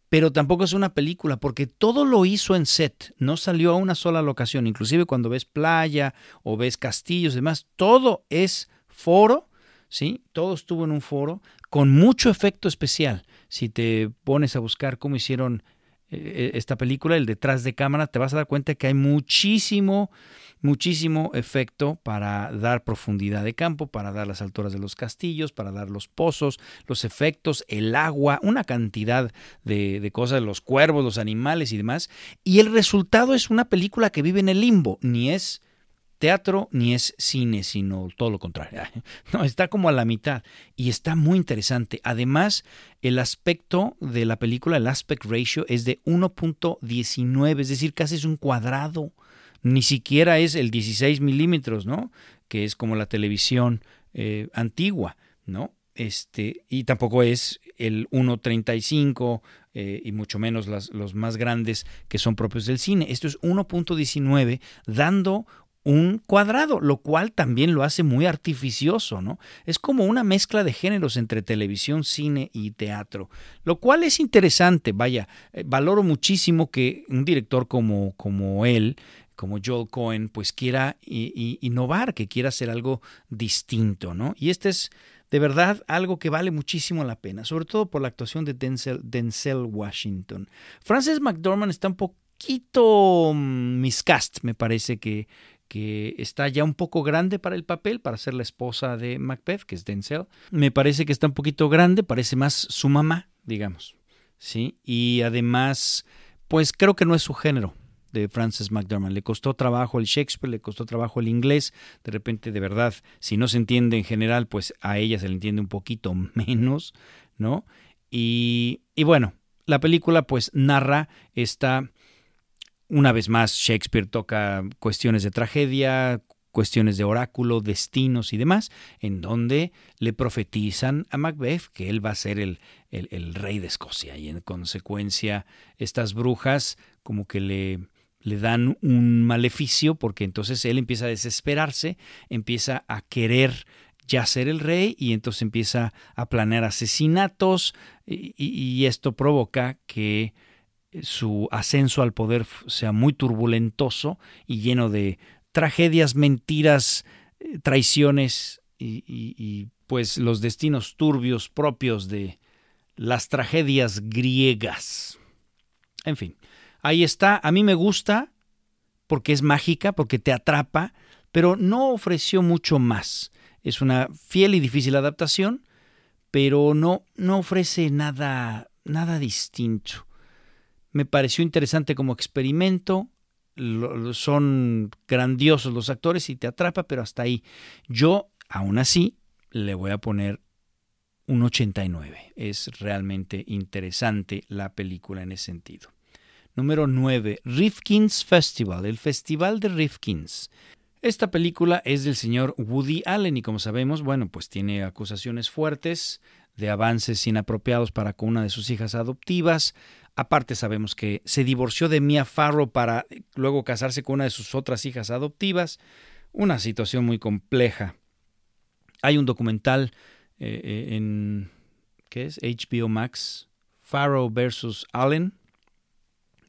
pero tampoco es una película, porque todo lo hizo en set, no salió a una sola locación, inclusive cuando ves playa o ves castillos y demás, todo es foro, ¿sí? Todo estuvo en un foro con mucho efecto especial. Si te pones a buscar cómo hicieron eh, esta película, el detrás de cámara, te vas a dar cuenta que hay muchísimo, muchísimo efecto para dar profundidad de campo, para dar las alturas de los castillos, para dar los pozos, los efectos, el agua, una cantidad de, de cosas, los cuervos, los animales y demás. Y el resultado es una película que vive en el limbo, ni es teatro ni es cine, sino todo lo contrario. No, está como a la mitad y está muy interesante. Además, el aspecto de la película, el aspect ratio, es de 1.19, es decir, casi es un cuadrado. Ni siquiera es el 16 milímetros, ¿no? Que es como la televisión eh, antigua, ¿no? Este, y tampoco es el 1.35 eh, y mucho menos los más grandes que son propios del cine. Esto es 1.19, dando un cuadrado, lo cual también lo hace muy artificioso, ¿no? Es como una mezcla de géneros entre televisión, cine y teatro, lo cual es interesante, vaya, eh, valoro muchísimo que un director como, como él, como Joel Cohen, pues quiera innovar, que quiera hacer algo distinto, ¿no? Y este es de verdad algo que vale muchísimo la pena, sobre todo por la actuación de Denzel, Denzel Washington. Frances McDormand está un poquito mm, miscast, me parece que que está ya un poco grande para el papel, para ser la esposa de Macbeth, que es Denzel. Me parece que está un poquito grande, parece más su mamá, digamos. ¿sí? Y además, pues creo que no es su género de Frances McDormand. Le costó trabajo el Shakespeare, le costó trabajo el inglés. De repente, de verdad, si no se entiende en general, pues a ella se le entiende un poquito menos, ¿no? Y, y bueno, la película pues narra esta una vez más, Shakespeare toca cuestiones de tragedia, cuestiones de oráculo, destinos y demás, en donde le profetizan a Macbeth que él va a ser el, el, rey de Escocia. Y en consecuencia estas brujas como que le, le dan un maleficio porque entonces él empieza a desesperarse, empieza a querer ya ser el rey y entonces empieza a planear asesinatos y esto provoca que su ascenso al poder sea muy turbulentoso y lleno de tragedias, mentiras, eh, traiciones y, pues los destinos turbios propios de las tragedias griegas. En fin, ahí está. A mí me gusta porque es mágica, porque te atrapa, pero no ofreció mucho más. Es una fiel y difícil adaptación, pero no, no ofrece nada, nada distinto me pareció interesante como experimento. son grandiosos los actores y te atrapa, pero hasta ahí. Yo, aún así, le voy a poner un 89. Es realmente interesante la película en ese sentido. Número 9. Rifkin's Festival, el Festival de Rifkin's. Esta película es del señor Woody Allen y como sabemos, bueno, pues tiene acusaciones fuertes de avances inapropiados para con una de sus hijas adoptivas. Aparte sabemos que se divorció de Mia Farrow para luego casarse con una de sus otras hijas adoptivas. Una situación muy compleja. Hay un documental eh, eh, en ¿qué es? HBO Max, Farrow versus Allen.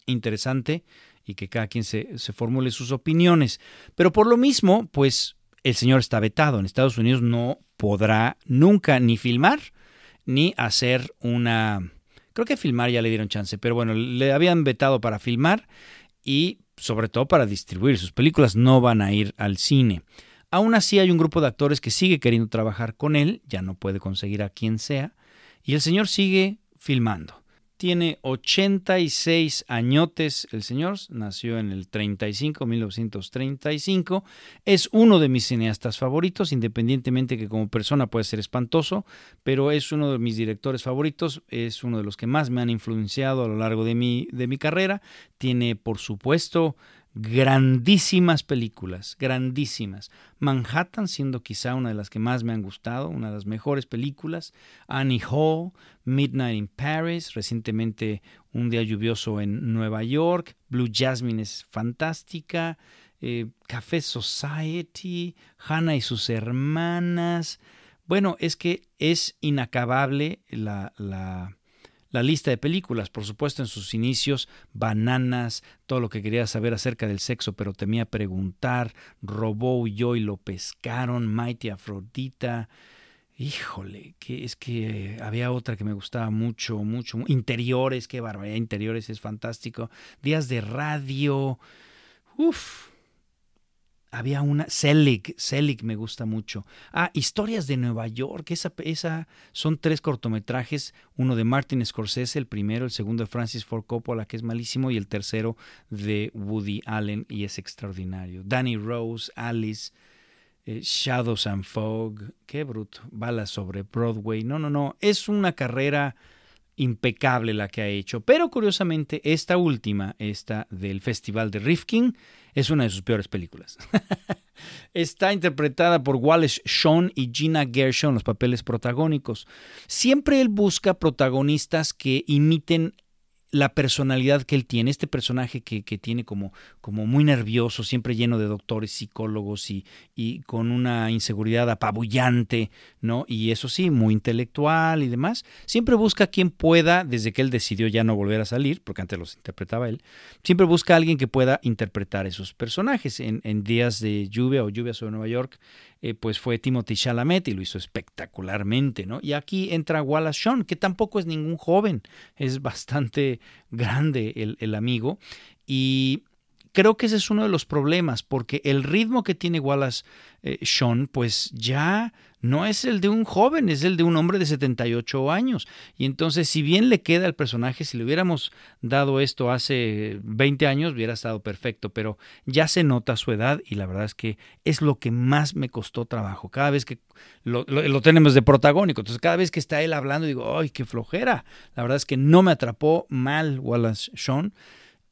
Interesante y que cada quien se, se formule sus opiniones. Pero por lo mismo, pues el señor está vetado. En Estados Unidos no podrá nunca ni filmar ni hacer una... Creo que filmar ya le dieron chance, pero bueno, le habían vetado para filmar y sobre todo para distribuir. Sus películas no van a ir al cine. Aún así hay un grupo de actores que sigue queriendo trabajar con él, ya no puede conseguir a quien sea, y el señor sigue filmando. Tiene 86 añotes el señor, nació en el 35, 1935. Es uno de mis cineastas favoritos, independientemente que como persona puede ser espantoso, pero es uno de mis directores favoritos, es uno de los que más me han influenciado a lo largo de mi, de mi carrera. Tiene, por supuesto, grandísimas películas, grandísimas. Manhattan siendo quizá una de las que más me han gustado, una de las mejores películas. Annie Hall, Midnight in Paris, recientemente Un día lluvioso en Nueva York. Blue Jasmine es fantástica. Eh, Café Society, Hannah y sus hermanas. Bueno, es que es inacabable la, la la lista de películas, por supuesto en sus inicios, Bananas, todo lo que quería saber acerca del sexo pero temía preguntar, Robó huyó y lo pescaron, Mighty Afrodita, híjole, que es que había otra que me gustaba mucho, mucho, Interiores, qué barbaridad, Interiores es fantástico, Días de Radio, uff, había una, Selig, Selig me gusta mucho. Ah, Historias de Nueva York, esa, esa son tres cortometrajes, uno de Martin Scorsese, el primero, el segundo de Francis Ford Coppola, que es malísimo, y el tercero de Woody Allen, y es extraordinario. Danny Rose, Alice, eh, Shadows and Fog, qué bruto, balas sobre Broadway, no, no, no, es una carrera impecable la que ha hecho, pero curiosamente esta última, esta del Festival de Rifkin, es una de sus peores películas. Está interpretada por Wallace Shawn y Gina Gershon, los papeles protagónicos. Siempre él busca protagonistas que imiten la personalidad que él tiene, este personaje que, que, tiene como, como muy nervioso, siempre lleno de doctores, psicólogos y, y, con una inseguridad apabullante, ¿no? Y eso sí, muy intelectual y demás, siempre busca quien pueda, desde que él decidió ya no volver a salir, porque antes los interpretaba él, siempre busca a alguien que pueda interpretar esos personajes. En, en Días de Lluvia o Lluvia sobre Nueva York, eh, pues fue Timothy Chalamet y lo hizo espectacularmente, ¿no? Y aquí entra Wallace Shawn, que tampoco es ningún joven, es bastante grande el, el amigo y creo que ese es uno de los problemas, porque el ritmo que tiene Wallace eh, Shawn, pues ya no es el de un joven, es el de un hombre de 78 años. Y entonces, si bien le queda al personaje, si le hubiéramos dado esto hace 20 años, hubiera estado perfecto, pero ya se nota su edad y la verdad es que es lo que más me costó trabajo. Cada vez que lo, lo tenemos de protagónico, entonces cada vez que está él hablando, digo, ¡ay, qué flojera! La verdad es que no me atrapó mal Wallace Shawn.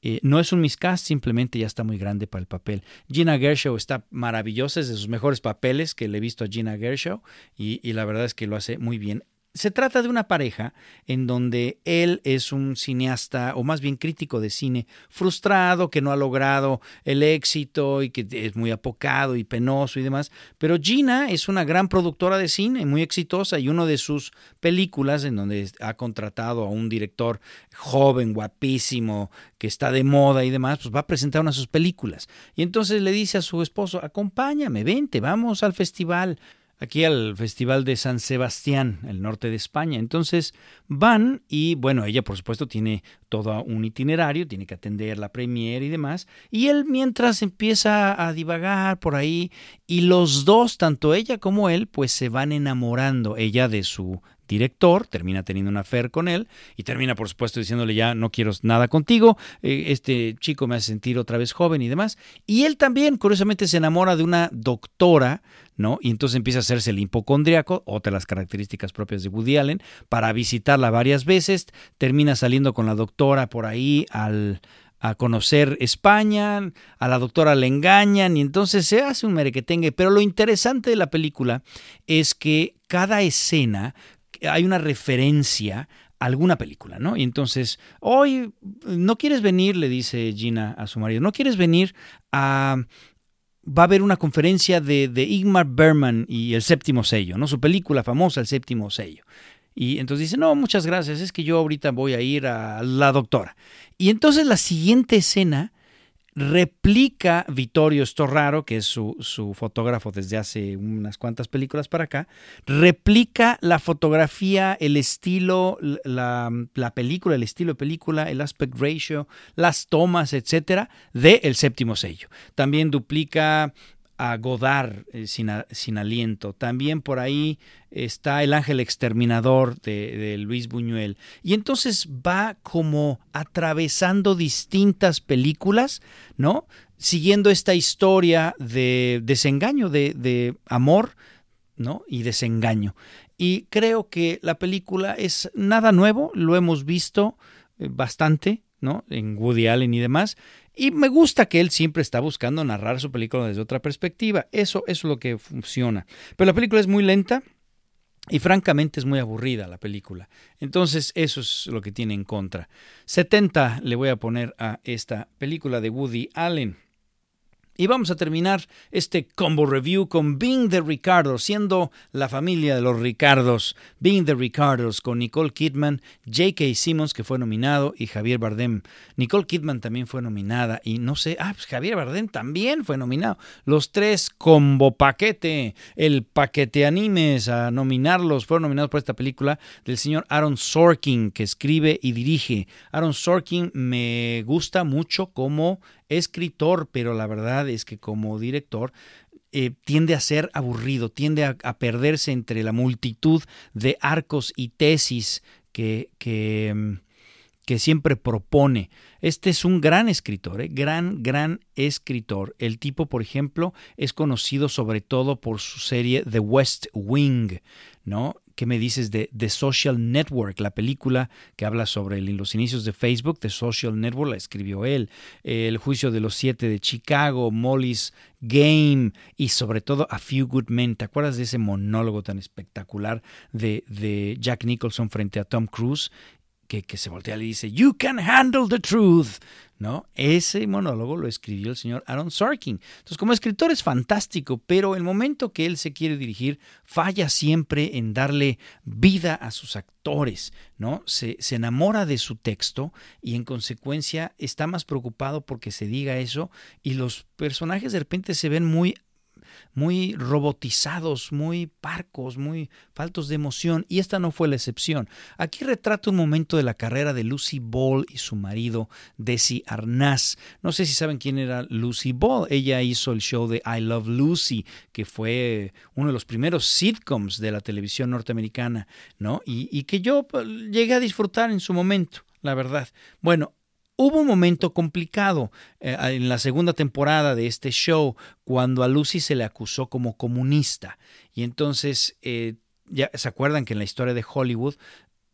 Eh, no es un miscast, simplemente ya está muy grande para el papel. Gina Gershaw está maravillosa, es de sus mejores papeles que le he visto a Gina Gershaw y, y la verdad es que lo hace muy bien se trata de una pareja en donde él es un cineasta, o más bien crítico de cine, frustrado, que no ha logrado el éxito y que es muy apocado y penoso y demás. Pero Gina es una gran productora de cine, muy exitosa, y una de sus películas, en donde ha contratado a un director joven, guapísimo, que está de moda y demás, pues va a presentar una de sus películas. Y entonces le dice a su esposo, acompáñame, vente, vamos al festival aquí al Festival de San Sebastián, el norte de España. Entonces van y bueno, ella por supuesto tiene todo un itinerario, tiene que atender la premier y demás, y él mientras empieza a divagar por ahí y los dos, tanto ella como él, pues se van enamorando, ella de su director, termina teniendo una affair con él y termina por supuesto diciéndole ya no quiero nada contigo, eh, este chico me hace sentir otra vez joven y demás. Y él también, curiosamente, se enamora de una doctora, ¿no? Y entonces empieza a hacerse el hipocondriaco, otra de las características propias de Woody Allen, para visitarla varias veces, termina saliendo con la doctora por ahí al, a conocer España, a la doctora le engañan y entonces se hace un merequetengue. Pero lo interesante de la película es que cada escena hay una referencia a alguna película, ¿no? Y entonces, hoy no quieres venir, le dice Gina a su marido, no quieres venir a va a haber una conferencia de, de, Bergman y el séptimo sello, ¿no? Su película famosa, el séptimo sello. Y entonces dice, no, muchas gracias, es que yo ahorita voy a ir a la doctora. Y entonces la siguiente escena replica Vittorio Storraro, que es su, su, fotógrafo desde hace unas cuantas películas para acá, replica la fotografía, el estilo, la, la, película, el estilo de película, el aspect ratio, las tomas, etcétera, de El séptimo sello. También duplica a Godard eh, sin, sin, aliento. También por ahí está El ángel exterminador de, de, Luis Buñuel. Y entonces va como atravesando distintas películas, ¿no? Siguiendo esta historia de desengaño, de, de amor, ¿no? Y desengaño. Y creo que la película es nada nuevo, lo hemos visto eh, bastante, ¿no? En Woody Allen y demás. Y me gusta que él siempre está buscando narrar su película desde otra perspectiva. Eso, eso es lo que funciona. Pero la película es muy lenta y francamente es muy aburrida la película. Entonces eso es lo que tiene en contra. 70 le voy a poner a esta película de Woody Allen. Y vamos a terminar este combo review con Being the Ricardo, siendo la familia de los Ricardos. Being the Ricardos con Nicole Kidman, J.K. Simmons, que fue nominado, y Javier Bardem. Nicole Kidman también fue nominada, y no sé, ah, pues Javier Bardem también fue nominado. Los tres combo paquete, el paquete animes a nominarlos, fueron nominados por esta película del señor Aaron Sorkin, que escribe y dirige. Aaron Sorkin me gusta mucho como escritor, pero la verdad es que como director eh, tiende a ser aburrido, tiende a, perderse entre la multitud de arcos y tesis que, que, mm, que siempre propone. Este es un gran escritor, ¿eh? gran, gran escritor. El tipo, por ejemplo, es conocido sobre todo por su serie The West Wing, ¿no? ¿Qué me dices de The Social Network, la película que habla sobre los inicios de Facebook? The Social Network la escribió él. El juicio de los siete de Chicago, Molly's Game y sobre todo A Few Good Men. ¿Te acuerdas de ese monólogo tan espectacular de, de Jack Nicholson frente a Tom Cruise? Que, que, se voltea y le dice, You can handle the truth. ¿no? Ese monólogo lo escribió el señor Aaron Sorkin. Entonces, como escritor es fantástico, pero el momento que él se quiere dirigir falla siempre en darle vida a sus actores, ¿no? Se, se enamora de su texto y en consecuencia está más preocupado porque se diga eso y los personajes de repente se ven muy muy robotizados, muy parcos, muy faltos de emoción, y esta no fue la excepción. Aquí retrata un momento de la carrera de Lucy Ball y su marido Desi Arnaz. No sé si saben quién era Lucy Ball. Ella hizo el show de I Love Lucy, que fue uno de los primeros sitcoms de la televisión norteamericana, ¿no? Y, y que yo pues, llegué a disfrutar en su momento, la verdad. Bueno, Hubo un momento complicado eh, en la segunda temporada de este show cuando a Lucy se le acusó como comunista. Y entonces, eh, ya se acuerdan que en la historia de Hollywood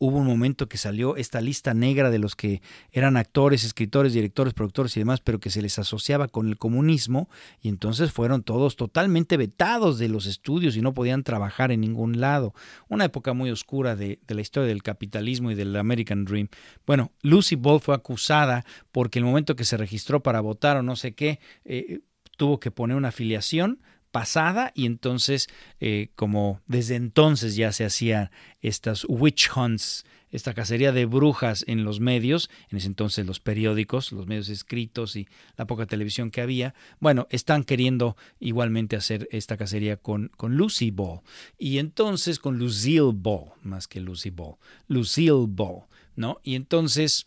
hubo un momento que salió esta lista negra de los que eran actores, escritores, directores, productores y demás, pero que se les asociaba con el comunismo y entonces fueron todos totalmente vetados de los estudios y no podían trabajar en ningún lado. Una época muy oscura de, la historia del capitalismo y del American Dream. Bueno, Lucy Ball fue acusada porque el momento que se registró para votar o no sé qué, eh, tuvo que poner una afiliación pasada y entonces eh, como desde entonces ya se hacían estas witch hunts, esta cacería de brujas en los medios, en ese entonces los periódicos, los medios escritos y la poca televisión que había, bueno, están queriendo igualmente hacer esta cacería con, con Lucy Ball y entonces con Lucille Ball, más que Lucy Ball, Lucille Ball, ¿no? Y entonces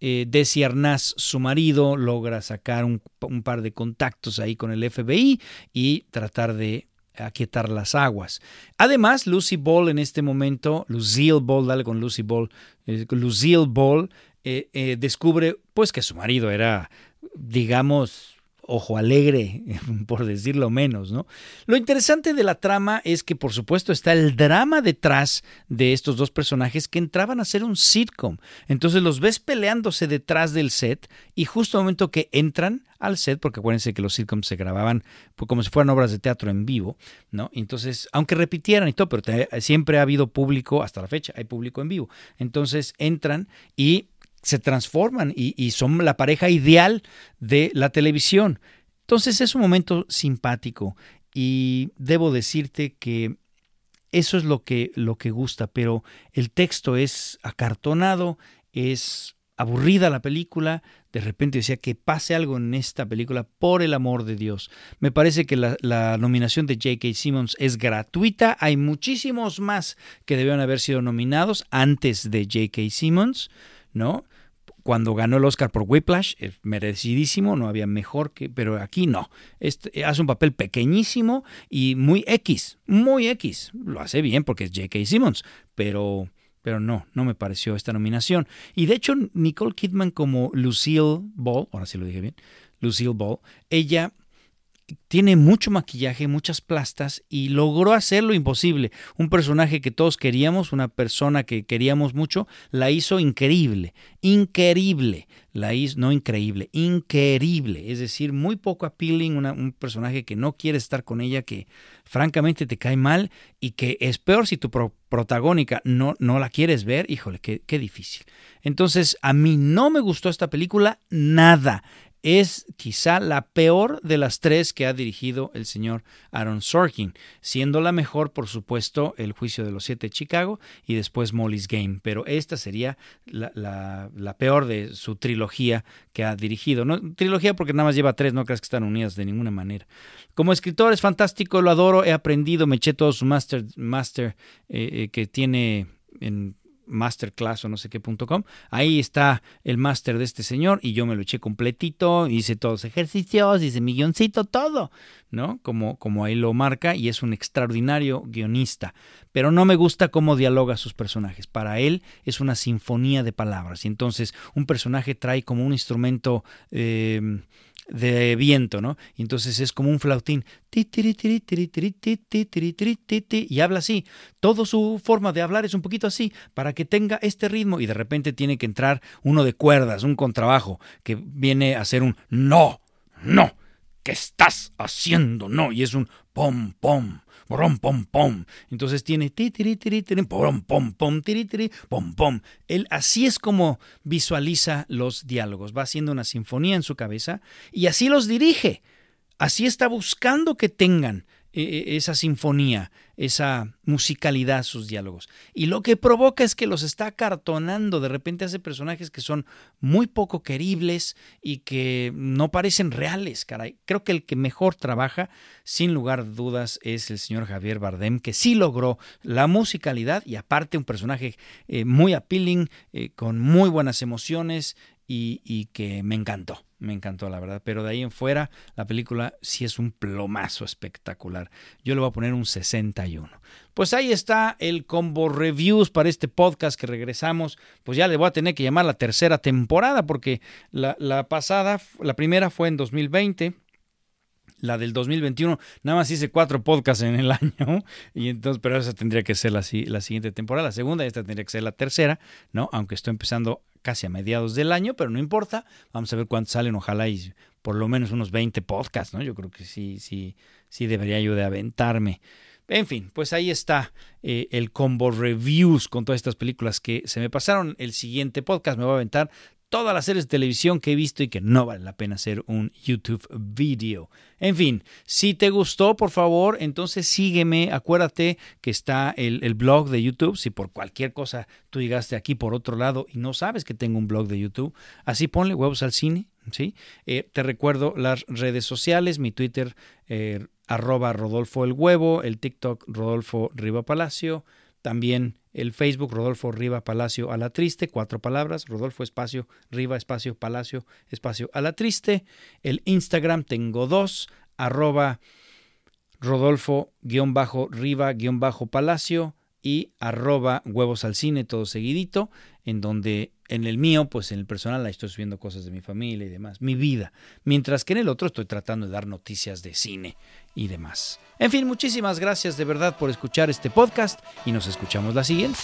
eh, Desi Arnaz, su marido, logra sacar un, par de contactos ahí con el FBI y tratar de aquietar las aguas. Además, Lucy Ball en este momento, Lucille Ball, dale con Lucy Ball, eh, Lucille Ball, eh, descubre pues que su marido era, digamos, ojo alegre, por decirlo menos, ¿no? Lo interesante de la trama es que, por supuesto, está el drama detrás de estos dos personajes que entraban a ser un sitcom. Entonces los ves peleándose detrás del set y justo al momento que entran al set, porque acuérdense que los sitcoms se grababan pues, como si fueran obras de teatro en vivo, ¿no? Entonces, aunque repitieran y todo, pero siempre ha habido público, hasta la fecha hay público en vivo. Entonces entran y se transforman y, son la pareja ideal de la televisión. Entonces es un momento simpático y debo decirte que eso es lo que, lo que gusta, pero el texto es acartonado, es aburrida la película, de repente decía que pase algo en esta película por el amor de Dios. Me parece que la, la nominación de J.K. Simmons es gratuita, hay muchísimos más que debieron haber sido nominados antes de J.K. Simmons, ¿no? Cuando ganó el Oscar por Whiplash, es merecidísimo, no había mejor que, pero aquí no. Este, hace un papel pequeñísimo y muy X, muy X. Lo hace bien porque es J.K. Simmons, pero, pero no, no me pareció esta nominación. Y de hecho, Nicole Kidman como Lucille Ball, ahora sí lo dije bien, Lucille Ball, ella tiene mucho maquillaje, muchas plastas y logró hacer lo imposible. Un personaje que todos queríamos, una persona que queríamos mucho, la hizo increíble, increíble. La hizo, no increíble, increíble. Es decir, muy poco appealing, un personaje que no quiere estar con ella, que francamente te cae mal y que es peor si tu protagónica no, no la quieres ver. Híjole, qué, qué difícil. Entonces, a mí no me gustó esta película nada es quizá la peor de las tres que ha dirigido el señor Aaron Sorkin, siendo la mejor, por supuesto, El juicio de los siete de Chicago y después Molly's Game, pero esta sería la, peor de su trilogía que ha dirigido. No trilogía porque nada más lleva tres, no creas que están unidas de ninguna manera. Como escritor es fantástico, lo adoro, he aprendido, me eché todo su master, master eh, eh, que tiene en masterclass o no sé qué.com. Ahí está el máster de este señor y yo me lo eché completito, hice todos los ejercicios, hice mi guioncito, todo, ¿no? Como, como ahí lo marca y es un extraordinario guionista. Pero no me gusta cómo dialoga sus personajes. Para él es una sinfonía de palabras y entonces un personaje trae como un instrumento... Eh, de viento, ¿no? Y entonces es como un flautín. Y habla así. Toda su forma de hablar es un poquito así, para que tenga este ritmo. Y de repente tiene que entrar uno de cuerdas, un contrabajo, que viene a ser un no, no. ¿Qué estás haciendo? No. Y es un pom, pom pom, pom. Entonces tiene ti, tiri, tiri, tiri, pom, pom, pom, tiri, tiri, pom, pom. Él así es como visualiza los diálogos. Va haciendo una sinfonía en su cabeza y así los dirige. Así está buscando que tengan esa sinfonía, esa musicalidad, sus diálogos. Y lo que provoca es que los está cartonando. De repente hace personajes que son muy poco queribles y que no parecen reales, caray. Creo que el que mejor trabaja, sin lugar a dudas, es el señor Javier Bardem, que sí logró la musicalidad y aparte un personaje eh, muy appealing, eh, con muy buenas emociones y, que me encantó, me encantó la verdad. Pero de ahí en fuera, la película sí es un plomazo espectacular. Yo le voy a poner un 61. Pues ahí está el combo reviews para este podcast que regresamos. Pues ya le voy a tener que llamar la tercera temporada porque la, la pasada, la primera fue en 2020 la del 2021, nada más hice cuatro podcasts en el año, y entonces, pero esa tendría que ser la, la siguiente temporada, la segunda, y esta tendría que ser la tercera, ¿no? Aunque estoy empezando casi a mediados del año, pero no importa, vamos a ver cuántos salen, ojalá y por lo menos unos 20 podcasts, ¿no? Yo creo que sí, sí, sí debería yo de aventarme. En fin, pues ahí está eh, el combo reviews con todas estas películas que se me pasaron. El siguiente podcast me va a aventar todas las series de televisión que he visto y que no vale la pena hacer un YouTube video. En fin, si te gustó, por favor, entonces sígueme. Acuérdate que está el, blog de YouTube. Si por cualquier cosa tú llegaste aquí por otro lado y no sabes que tengo un blog de YouTube, así ponle huevos al cine. ¿sí? Eh, te recuerdo las redes sociales, mi Twitter, eh, arroba Rodolfo el Huevo, el TikTok Rodolfo Riva Palacio, también el Facebook Rodolfo Riva Palacio a la Triste, cuatro palabras, Rodolfo espacio Riva espacio Palacio espacio a la Triste. El Instagram tengo dos, arroba Rodolfo-Riva-Palacio y arroba huevos al cine, todo seguidito, en donde en el mío, pues en el personal, ahí estoy subiendo cosas de mi familia y demás, mi vida, mientras que en el otro estoy tratando de dar noticias de cine y demás. En fin, muchísimas gracias de verdad por escuchar este podcast y nos escuchamos la siguiente.